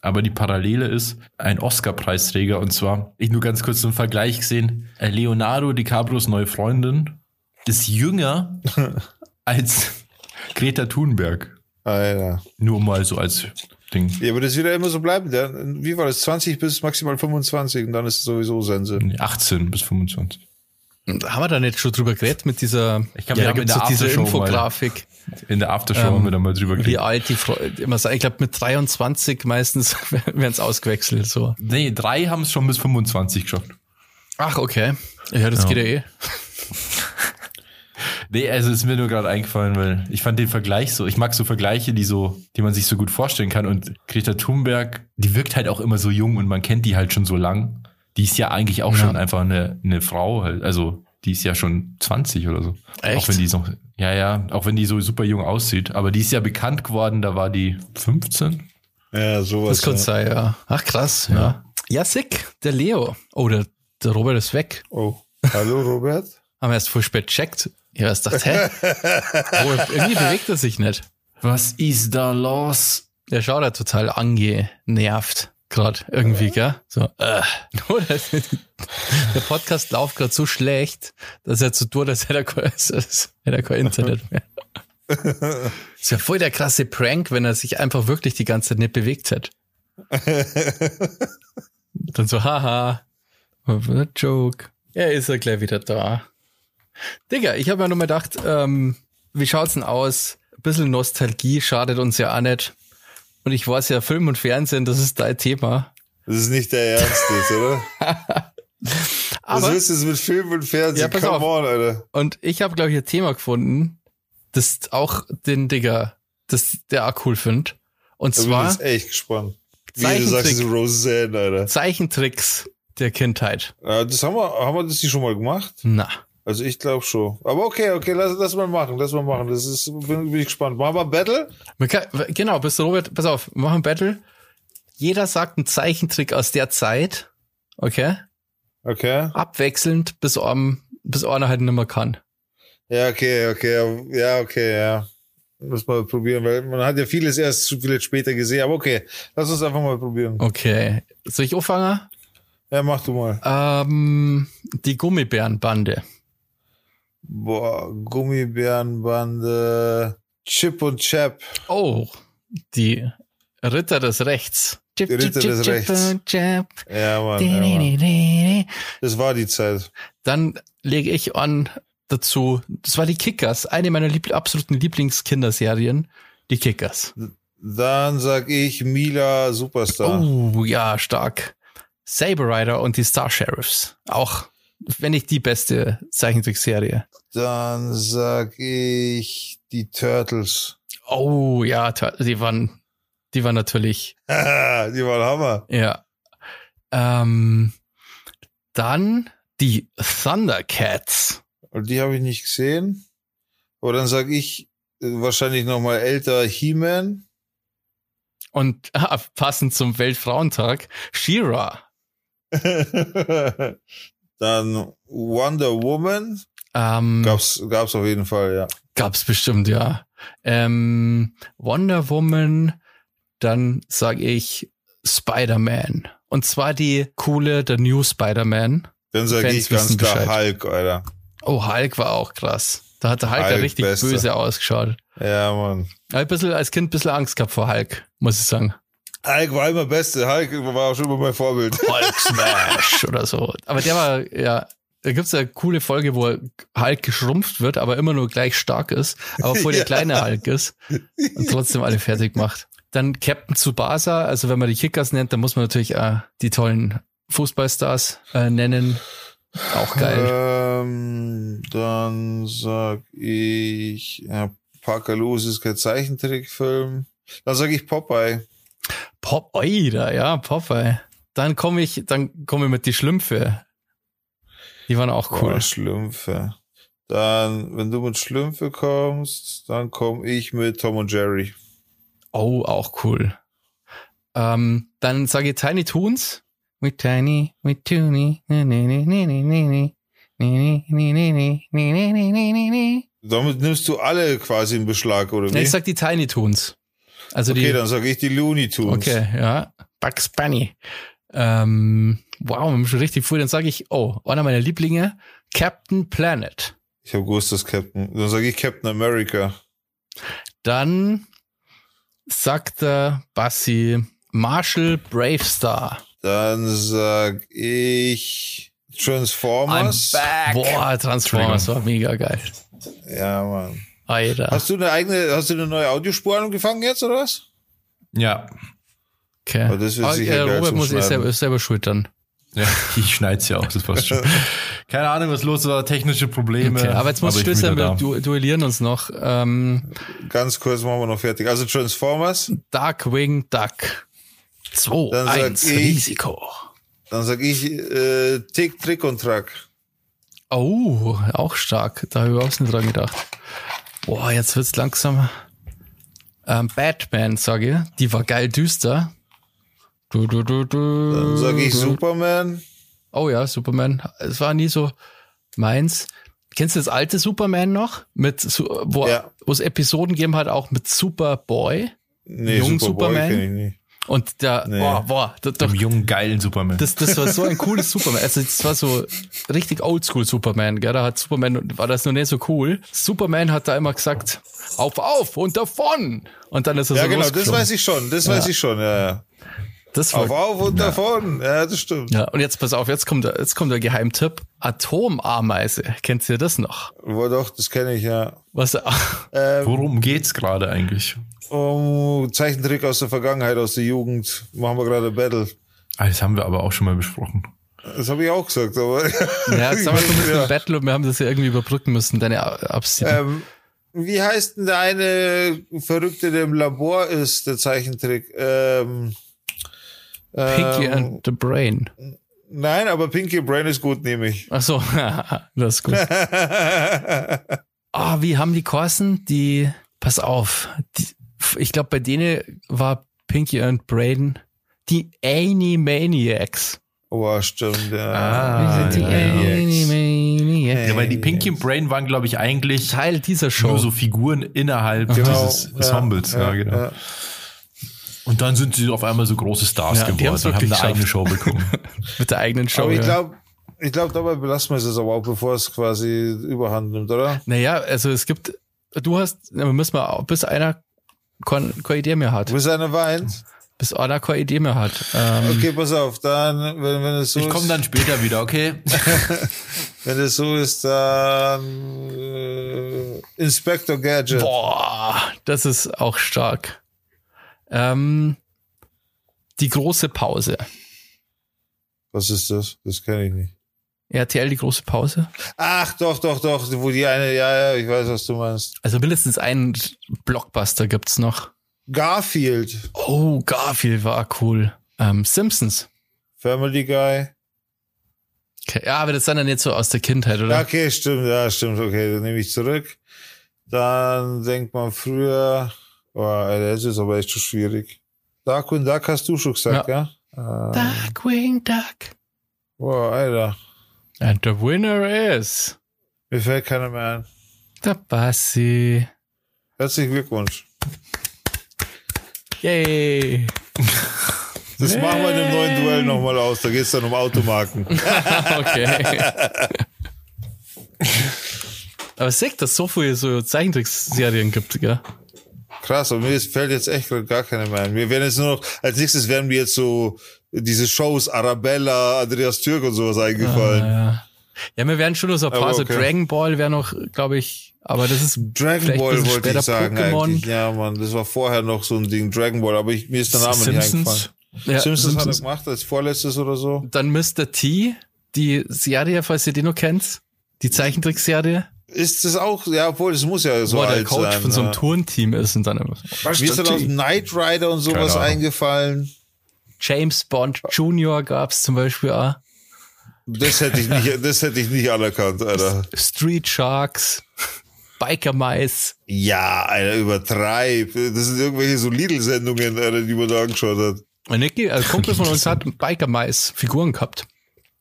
Aber die Parallele ist ein Oscar-Preisträger und zwar, ich nur ganz kurz einen Vergleich gesehen, äh, Leonardo DiCaprios neue Freundin ist jünger als Greta Thunberg. Alter. Nur mal so als Ding. Ja, aber das wird ja immer so bleiben. Wie war das? 20 bis maximal 25 und dann ist es sowieso Sense. Nee, 18 bis 25. haben wir da nicht schon drüber geredet mit dieser, Ich glaub, wir da haben in der doch diese Infografik, In der Aftershow Ähm, haben wir da mal drüber wie geredet. alt die Frau, immer sagen, ich glaube mit 23 meistens werden es ausgewechselt, so. Nee, drei haben es schon bis 25 geschafft. Ach, okay. Ja, das Ja. geht ja eh. Nee, also ist mir nur gerade eingefallen, weil ich fand den Vergleich so, ich mag so Vergleiche, die so, die man sich so gut vorstellen kann. Und Greta Thunberg, die wirkt halt auch immer so jung und man kennt die halt schon so lang. Die ist ja eigentlich auch Ja. schon einfach eine, eine Frau, halt, also Die ist ja schon 20 oder so. Echt? Auch wenn die so, ja, ja, auch wenn die so super jung aussieht. Aber die ist ja bekannt geworden, da war die 15. Ja, sowas. Das könnte ja. sein, ja. Ach, krass, ja. Ja, sick. Der Leo. Oh, der, der Robert ist weg. Oh, hallo Robert. Haben wir erst voll spät checkt. Ich hab erst gedacht, hä? Oh, irgendwie bewegt er sich nicht. Was ist da los? Der schaut ja total angenervt. Gerade irgendwie, gell? So, äh. Dass- Der Podcast läuft gerade so schlecht, dass er so tut, als hätte er kein, als hätte er kein Internet mehr. ist ja voll der krasse Prank, wenn er sich einfach wirklich die ganze Zeit nicht bewegt hat. Dann so, haha, Joke. Er ist ja gleich wieder da. Digga, ich habe ja nur mal gedacht, ähm, wie schaut's denn aus? Ein bisschen Nostalgie schadet uns ja auch nicht. Und ich weiß ja, Film und Fernsehen, das ist dein Thema. Das ist nicht der Ernst jetzt, oder? Aber- Was ist das mit Film und Fernsehen? Ja, pass Come auf. on, Alter. Und ich habe, glaube ich, ein Thema gefunden, das auch den Digger, das der auch cool findet. Und bin ich zwar jetzt echt gespannt. Wie du sagst, diese Roseanne, Alter. Zeichentricks der Kindheit. Ja, das haben wir, haben wir das nicht schon mal gemacht? Na. Also ich glaube schon. Aber okay, okay, lass, lass mal machen, lass mal machen. Das ist, bin, bin ich gespannt. Machen wir Battle? Man kann, genau, bist du Robert, pass auf, wir machen ein Battle. Jeder sagt einen Zeichentrick aus der Zeit, okay? Okay. Abwechselnd, bis, einem, bis einer halt nicht mehr kann. Ja, okay, okay, ja, okay, ja. Muss mal probieren, weil man hat ja vieles erst zu viel später gesehen. Aber okay, lass uns einfach mal probieren. Okay. Soll ich anfangen? Ja, mach du mal. Ähm, die Gummibärenbande. Boah, Gummibärenbande, Chip und Chap. Oh, die Ritter des Rechts. Chip, Die Ritter chip, des chip, Rechts. chip, chip. Ja, Mann, ja, Mann. Das war die Zeit. Dann lege ich an dazu, das war die Kickers, eine meiner lieb absoluten Lieblingskinderserien, die Kickers. Dann sag ich Mila Superstar. Oh, ja, stark. Saber Rider und die Star Sheriffs. Auch, wenn nicht die beste Zeichentrickserie. Dann sag ich die Turtles. Oh, ja, die waren, die waren natürlich, die waren Hammer. ja. Ähm, dann die Thundercats. Und die habe ich nicht gesehen. Aber dann sag ich äh, wahrscheinlich noch mal älter He-Man. Und ah, passend zum Weltfrauentag, She-Ra. dann Wonder Woman. Ähm, Gab's, gab's auf jeden Fall, ja. Gab's bestimmt, ja. Ähm, Wonder Woman, dann sag ich Spider-Man. Und zwar die coole, der New Spider-Man. Dann sag Fans ich ganz klar Bescheid. Hulk, Alter. Oh, Hulk war auch krass. Da hat der Hulk, ja Hulk, richtig Bester. böse ausgeschaut. Ja, Mann. Ich hab ein bisschen, als Kind ein bisschen Angst gehabt vor Hulk, muss ich sagen. Hulk war immer Beste. Hulk war auch schon immer mein Vorbild. Hulk Smash oder so. Aber der war, ja, da gibt's ja eine coole Folge, wo Hulk geschrumpft wird, aber immer nur gleich stark ist, aber voll der Ja. kleine Hulk ist und trotzdem alle fertig macht. Dann Captain Tsubasa, also wenn man die Kickers nennt, dann muss man natürlich äh, die tollen Fußballstars äh, nennen. Auch geil. Ähm, dann sag ich, ja, Parker Lewis ist kein Zeichentrickfilm. Dann sag ich Popeye. Pop, oida, ja, Popeye. Dann komme ich, dann komme ich mit die Schlümpfe. Die waren auch cool. Boah, Schlümpfe. Dann, wenn du mit Schlümpfe kommst, dann komme ich mit Tom und Jerry. Oh, auch cool. Ähm, dann sage ich Tiny Toons. With Tiny, with Toony. Ne, ne, ne, ne, ne, ne, ne. Ne, ne, ne, ne, ne, ne, ne, ne, ne, ne. Damit nimmst du alle quasi in Beschlag, oder Ne, wie? Ich sag die Tiny Toons. Also okay, die. dann sag ich die Looney Tunes. Okay, ja. Bugs Bunny. Ähm, wow, wir haben schon richtig früh. Dann sage ich, oh, einer meiner Lieblinge, Captain Planet. Ich habe gewusst, dass Captain. Dann sag ich Captain America. Dann sagt der Bassi Marshall Bravestar. Dann sag ich Transformers. Boah, Transformers war mega geil. Ja, Mann. Alter. Hast du eine eigene, hast du eine neue Audiospur angefangen jetzt, oder was? Ja. Okay. Aber das wird Ah, sicher äh, Robert muss eh selber, ist selber schuld dann. ja ich schneid's ja auch, das passt schon. Keine Ahnung, was los war, technische Probleme. Okay, aber jetzt muss wieder wir du duellieren uns noch. Ähm, Ganz kurz machen wir noch fertig. Also Transformers. Darkwing Duck. 2, Dann sag 1, ich- Risiko. Dann sag ich äh, Tick, Trick und Track. Oh, auch stark. Da habe ich überhaupt nicht dran gedacht. Boah, jetzt wird's langsam. Ähm, Batman, sage ich. Die war geil düster. Du, du, du, du. Dann sage ich Superman. Oh ja, Superman. Es war nie so meins. Kennst du das alte Superman noch? Mit, wo, Ja. wo es Episoden gegeben hat, auch mit Superboy. Nee, Jungen Superboy Superman? Und der, Nee. boah, boah, Dem doch, jungen, geilen Superman. das, das war so ein cooles Superman. Also, das war so richtig oldschool Superman, gell? Da hat Superman, war das noch nicht so cool. Superman hat da immer gesagt, auf, auf und davon. Und dann ist er Ja, so genau, das weiß ich schon, das weiß ich schon, ja, ja. Das war Auf, auf und davon. Ja, das stimmt. Ja, und jetzt pass auf, jetzt kommt der, jetzt kommt der Geheimtipp. Atomameise. Kennt ihr das noch? War doch, das kenne ich, ja. Was? Ähm, Worum geht's gerade eigentlich? Um Zeichentrick aus der Vergangenheit, aus der Jugend. Machen wir gerade Battle. Ah, das haben wir aber auch schon mal besprochen. Das habe ich auch gesagt, aber. Ja, jetzt haben wir schon mit Ja. Battle und wir haben das ja irgendwie überbrücken müssen, deine Absicht. ähm, wie heißt denn der eine Verrückte, der im Labor ist, der Zeichentrick? Ähm, Pinky ähm, and the Brain. Nein, aber Pinky Brain ist gut, nehme ich. Ach so, das ist gut. Ah, wie haben die Korsen? Die, pass auf, die, ich glaube, bei denen war Pinky and Brain die Animaniacs. oh, stimmt, ja. Ah, die ja, ja. Animaniacs. Ja, weil die Pinky und Brain waren, glaube ich, eigentlich Teil dieser Show. nur so Figuren innerhalb Genau, dieses Ensembles. Ja, genau. ja. Und dann sind sie auf einmal so große Stars Ja, die geworden und haben wirklich eine eigene. Show bekommen. Mit der eigenen Show. Aber ich ja. glaube, ich glaube, dabei belassen wir es jetzt aber auch, bevor es quasi überhand nimmt, oder? Naja, also es gibt, du hast, wir müssen mal, bis einer keine Idee mehr hat. Bis einer weint. Bis einer keine Idee mehr hat. Ähm, Okay, pass auf, dann, wenn, wenn es so Ich komme dann später wieder, okay? wenn es so ist, dann äh, Inspector Gadget. Boah, das ist auch stark. Ähm, die große Pause. Was ist das? Das kenne ich nicht. RTL, die große Pause. Ach, doch, doch, doch, wo die eine, ja, ja, ich weiß, was du meinst. Also mindestens einen Blockbuster gibt's noch. Garfield, Oh, Garfield war cool. Ähm, Simpsons. Family Guy. Okay. Ja, aber das ist dann nicht so aus der Kindheit, oder? Okay, stimmt, ja, stimmt, okay, dann nehme ich zurück. Dann denkt man früher, oh, Alter, das ist aber echt schon schwierig. Darkwing Duck hast du schon gesagt, ja? ja? Äh, Darkwing Duck. boah, Alter, And the winner is mir fällt keiner mehr ein. der Bassi. Herzlichen Glückwunsch. Yay. Das machen wir in dem neuen Duell nochmal aus. Da geht's dann um Automarken. okay. Aber seht, dass es so viele so Zeichentrickserien gibt, gell? Krass, aber mir fällt jetzt echt gar keine mehr ein. Wir werden jetzt nur noch, als nächstes werden mir jetzt so diese Shows, Arabella, Andreas Türk und sowas eingefallen. Ah, ja. ja, mir werden schon noch so ein paar, so okay. Dragon Ball wäre noch, glaube ich, aber das ist Dragon Ball wollte ich sagen Pokémon. eigentlich. Ja, Mann, das war vorher noch so ein Ding, Dragon Ball, aber ich, mir ist der Name nicht eingefallen. Simpsons. Ja, Simpsons, hat er Simpsons. gemacht als vorletztes oder so. Dann Mr. T, die Serie, falls ihr die noch kennt, die Zeichentrickserie, Ist das auch, ja, obwohl, es muss ja so der alt Coach sein. von so einem ja. Turnteam ist und dann immer. Mir ist dann aus Knight Rider und sowas eingefallen. James Bond Junior gab's zum Beispiel auch. Das hätte ich nicht, das hätte ich nicht anerkannt, Alter. Street Sharks, Biker Mice. Ja, Alter, übertreib. Das sind irgendwelche so Lidl-Sendungen, Alter, die man da angeschaut hat. Und Nicky, ein Kumpel von uns hat Biker Mice Figuren gehabt.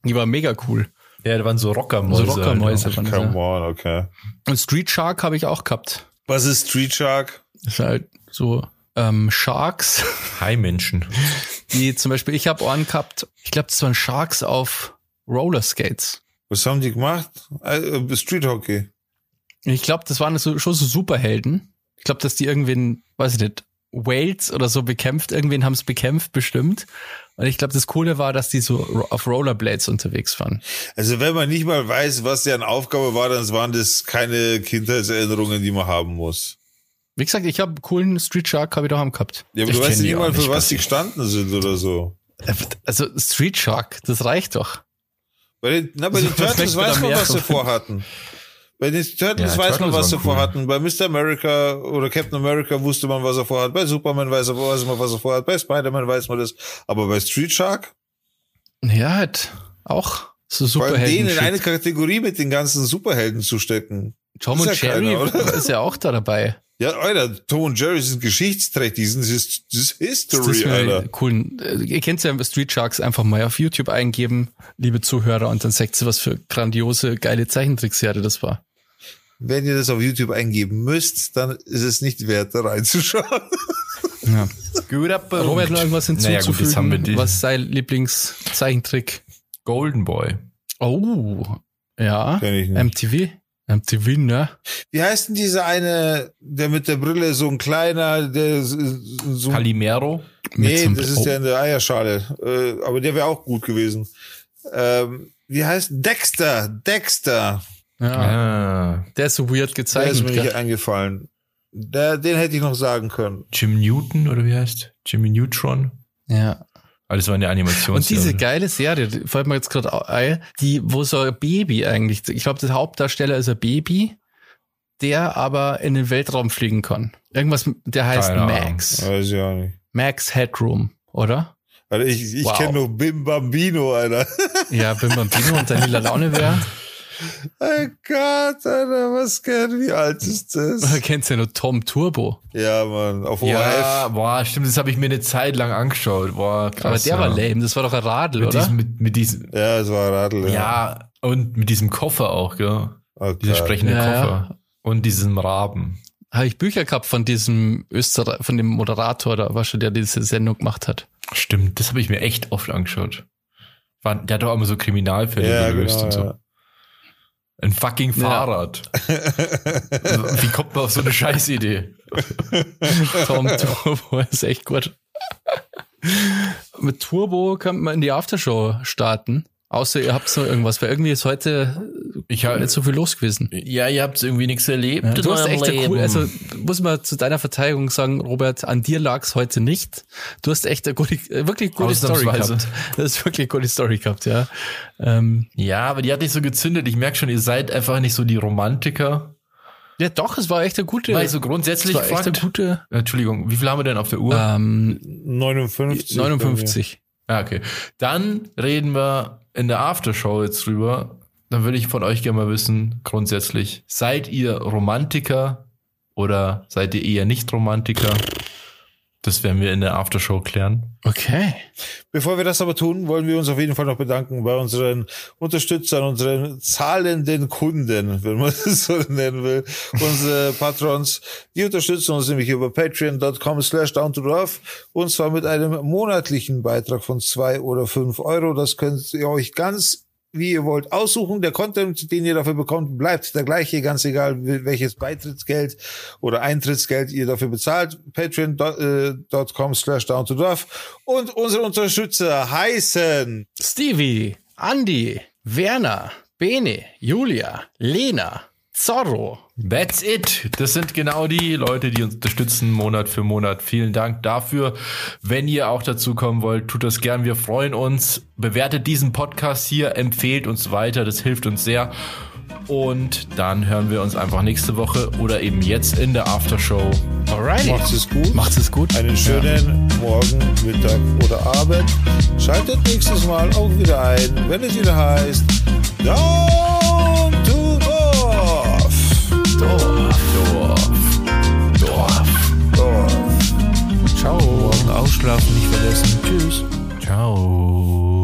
Die war mega cool. Ja, da waren so Rockermäuse. So Rockermäuse. Alter. waren Come ja. on, okay. Und Street Shark habe ich auch gehabt. Was ist Street Shark? Das ist halt so ähm, Sharks, Hi Menschen. die zum Beispiel, ich habe Ohren gehabt, ich glaube, das waren Sharks auf Roller Skates. Was haben die gemacht? Äh, Street Hockey. Ich glaube, das waren so, schon so Superhelden. Ich glaube, dass die irgendwen, weiß ich nicht, Wales oder so bekämpft, irgendwen haben es bekämpft, bestimmt. Und ich glaube, das Coole war, dass die so auf Rollerblades unterwegs waren. Also wenn man nicht mal weiß, was deren Aufgabe war, dann waren das keine Kindheitserinnerungen, die man haben muss. Wie gesagt, ich habe einen coolen Street Shark habe ich daheim gehabt. Ja, aber Ich du weißt nicht mal, für was die gestanden sind oder so. Also Street Shark, das reicht doch. Bei den, na, bei den Was Turtles weiß man, was sie vorhatten. Bei den Turtles Ja, weiß man, was sie cool. vorhatten. Bei Mr. America oder Captain America wusste man, was er vorhat. Bei Superman weiß, er, weiß man, was er vorhat. Bei Spider-Man weiß man das. Aber bei Street Shark? Ja, halt auch. So Superhelden. den in eine Kategorie mit den ganzen Superhelden zu stecken. Tom und ja Jerry keiner, ist ja auch da dabei. Ja, Alter, Tom und Jerry sind geschichtsträchtig, das ist, das ist Das History, ist mir Alter. cool. Äh, Ihr kennt ja Street Sharks einfach mal auf YouTube eingeben, liebe Zuhörer, und dann sagt sie, was für grandiose, geile Zeichentrickserie das war. Wenn ihr das auf YouTube eingeben müsst, dann ist es nicht wert, da reinzuschauen. Ja. Guter Punkt. Robert, noch irgendwas Naja, gut, hinzuzufügen? wir die. was ist sein Lieblingszeichentrick? Golden Boy. Oh, ja. Kenn ich nicht. MTV? MTV, ne? Wie heißt denn dieser eine, der mit der Brille, so ein kleiner, der so, so Calimero. Nee, das ist oh, der in der Eierschale. Äh, aber der wäre auch gut gewesen. Ähm, wie heißt Dexter? Dexter. ja. Ah. Der ist so weird Der ist mir nicht eingefallen. Der, den hätte ich noch sagen können. Jim Newton, oder wie heißt? Jimmy Neutron. Ja. Alles war eine Animation. Und diese geile Serie, die fällt mir jetzt gerade ein, die, wo so ein Baby eigentlich, ich glaube, der Hauptdarsteller ist ein Baby, der aber in den Weltraum fliegen kann. Irgendwas, der heißt Keine Ahnung. Max. Weiß ich auch nicht. Max Headroom, oder? Alter, ich ich Wow. kenne nur Bim Bambino, Alter. Ja, Bim Bambino und der lila Oh Gott, Alter, was kennt, wie alt ist das? Kennst du ja nur Tom Turbo. Ja, Mann, auf ORF. Ja, boah, stimmt, das habe ich mir eine Zeit lang angeschaut. Boah, krass. Aber der ja. war lame, das war doch ein Radl, Mit oder? diesem, mit, mit diesem, Ja, es war Radl. ja. und mit diesem Koffer auch, gell? Oh Dieser sprechende Ja, ja. Koffer. Und diesem Raben. Habe ich Bücher gehabt von diesem Österreich, von dem Moderator, da war schon, der diese Sendung gemacht hat. Stimmt, das habe ich mir echt oft angeschaut. War, der hat doch immer so Kriminalfälle Ja, gelöst genau, und so. Ja. Ein fucking Fahrrad. Wie kommt man auf so eine Scheißidee? Tom Turbo ist echt gut. Mit Turbo kann man in die Aftershow starten. Außer ihr habt noch irgendwas, weil irgendwie ist heute Ich hab, nicht so viel los gewesen. ja, ihr habt irgendwie nichts erlebt. Ja, du hast echt eine Leben. cool, also muss man zu deiner Verteidigung sagen, Robert, an dir lag's heute nicht. Du hast echt eine gute, äh, wirklich gute Story gehabt. Das ist wirklich eine gute Story gehabt, ja. Ähm, Ja, aber die hat nicht so gezündet. Ich merke schon, ihr seid einfach nicht so die Romantiker. ja, doch, es war echt eine gute, Weil so es grundsätzlich war echt eine gute, Entschuldigung, wie viel haben wir denn auf der Uhr? ähm, 59. 59. Ah, okay. Dann reden wir in der Aftershow jetzt drüber. Dann würde ich von euch gerne mal wissen, grundsätzlich, seid ihr Romantiker oder seid ihr eher nicht Romantiker? Das werden wir in der Aftershow klären. Okay. Bevor wir das aber tun, wollen wir uns auf jeden Fall noch bedanken bei unseren Unterstützern, unseren zahlenden Kunden, wenn man es so nennen will, unsere Patrons. Die unterstützen uns nämlich über patreon.com slash down to earth und zwar mit einem monatlichen Beitrag von zwei oder fünf Euro. Das könnt ihr euch ganz wie ihr wollt aussuchen. Der Content, den ihr dafür bekommt, bleibt der gleiche, ganz egal welches Beitrittsgeld oder Eintrittsgeld ihr dafür bezahlt. Patreon.com slash down to earth. Und unsere Unterstützer heißen Stevie, Andy, Werner, Bene, Julia, Lena, Zorro, That's it. Das sind genau die Leute, die uns unterstützen Monat für Monat. Vielen Dank dafür. Wenn ihr auch dazu kommen wollt, tut das gern. Wir freuen uns. Bewertet diesen Podcast hier, empfehlt uns weiter. Das hilft uns sehr. Und dann hören wir uns einfach nächste Woche oder eben jetzt in der Aftershow. Alrighty. Macht's es gut. Macht's es gut. Einen schönen Morgen, Mittag oder Abend. Schaltet nächstes Mal auch wieder ein, wenn es wieder heißt Dorf. Dorf. Dorf. Dorf. Dorf. Ciao. Morgen ausschlafen, nicht vergessen. Tschüss. Ciao.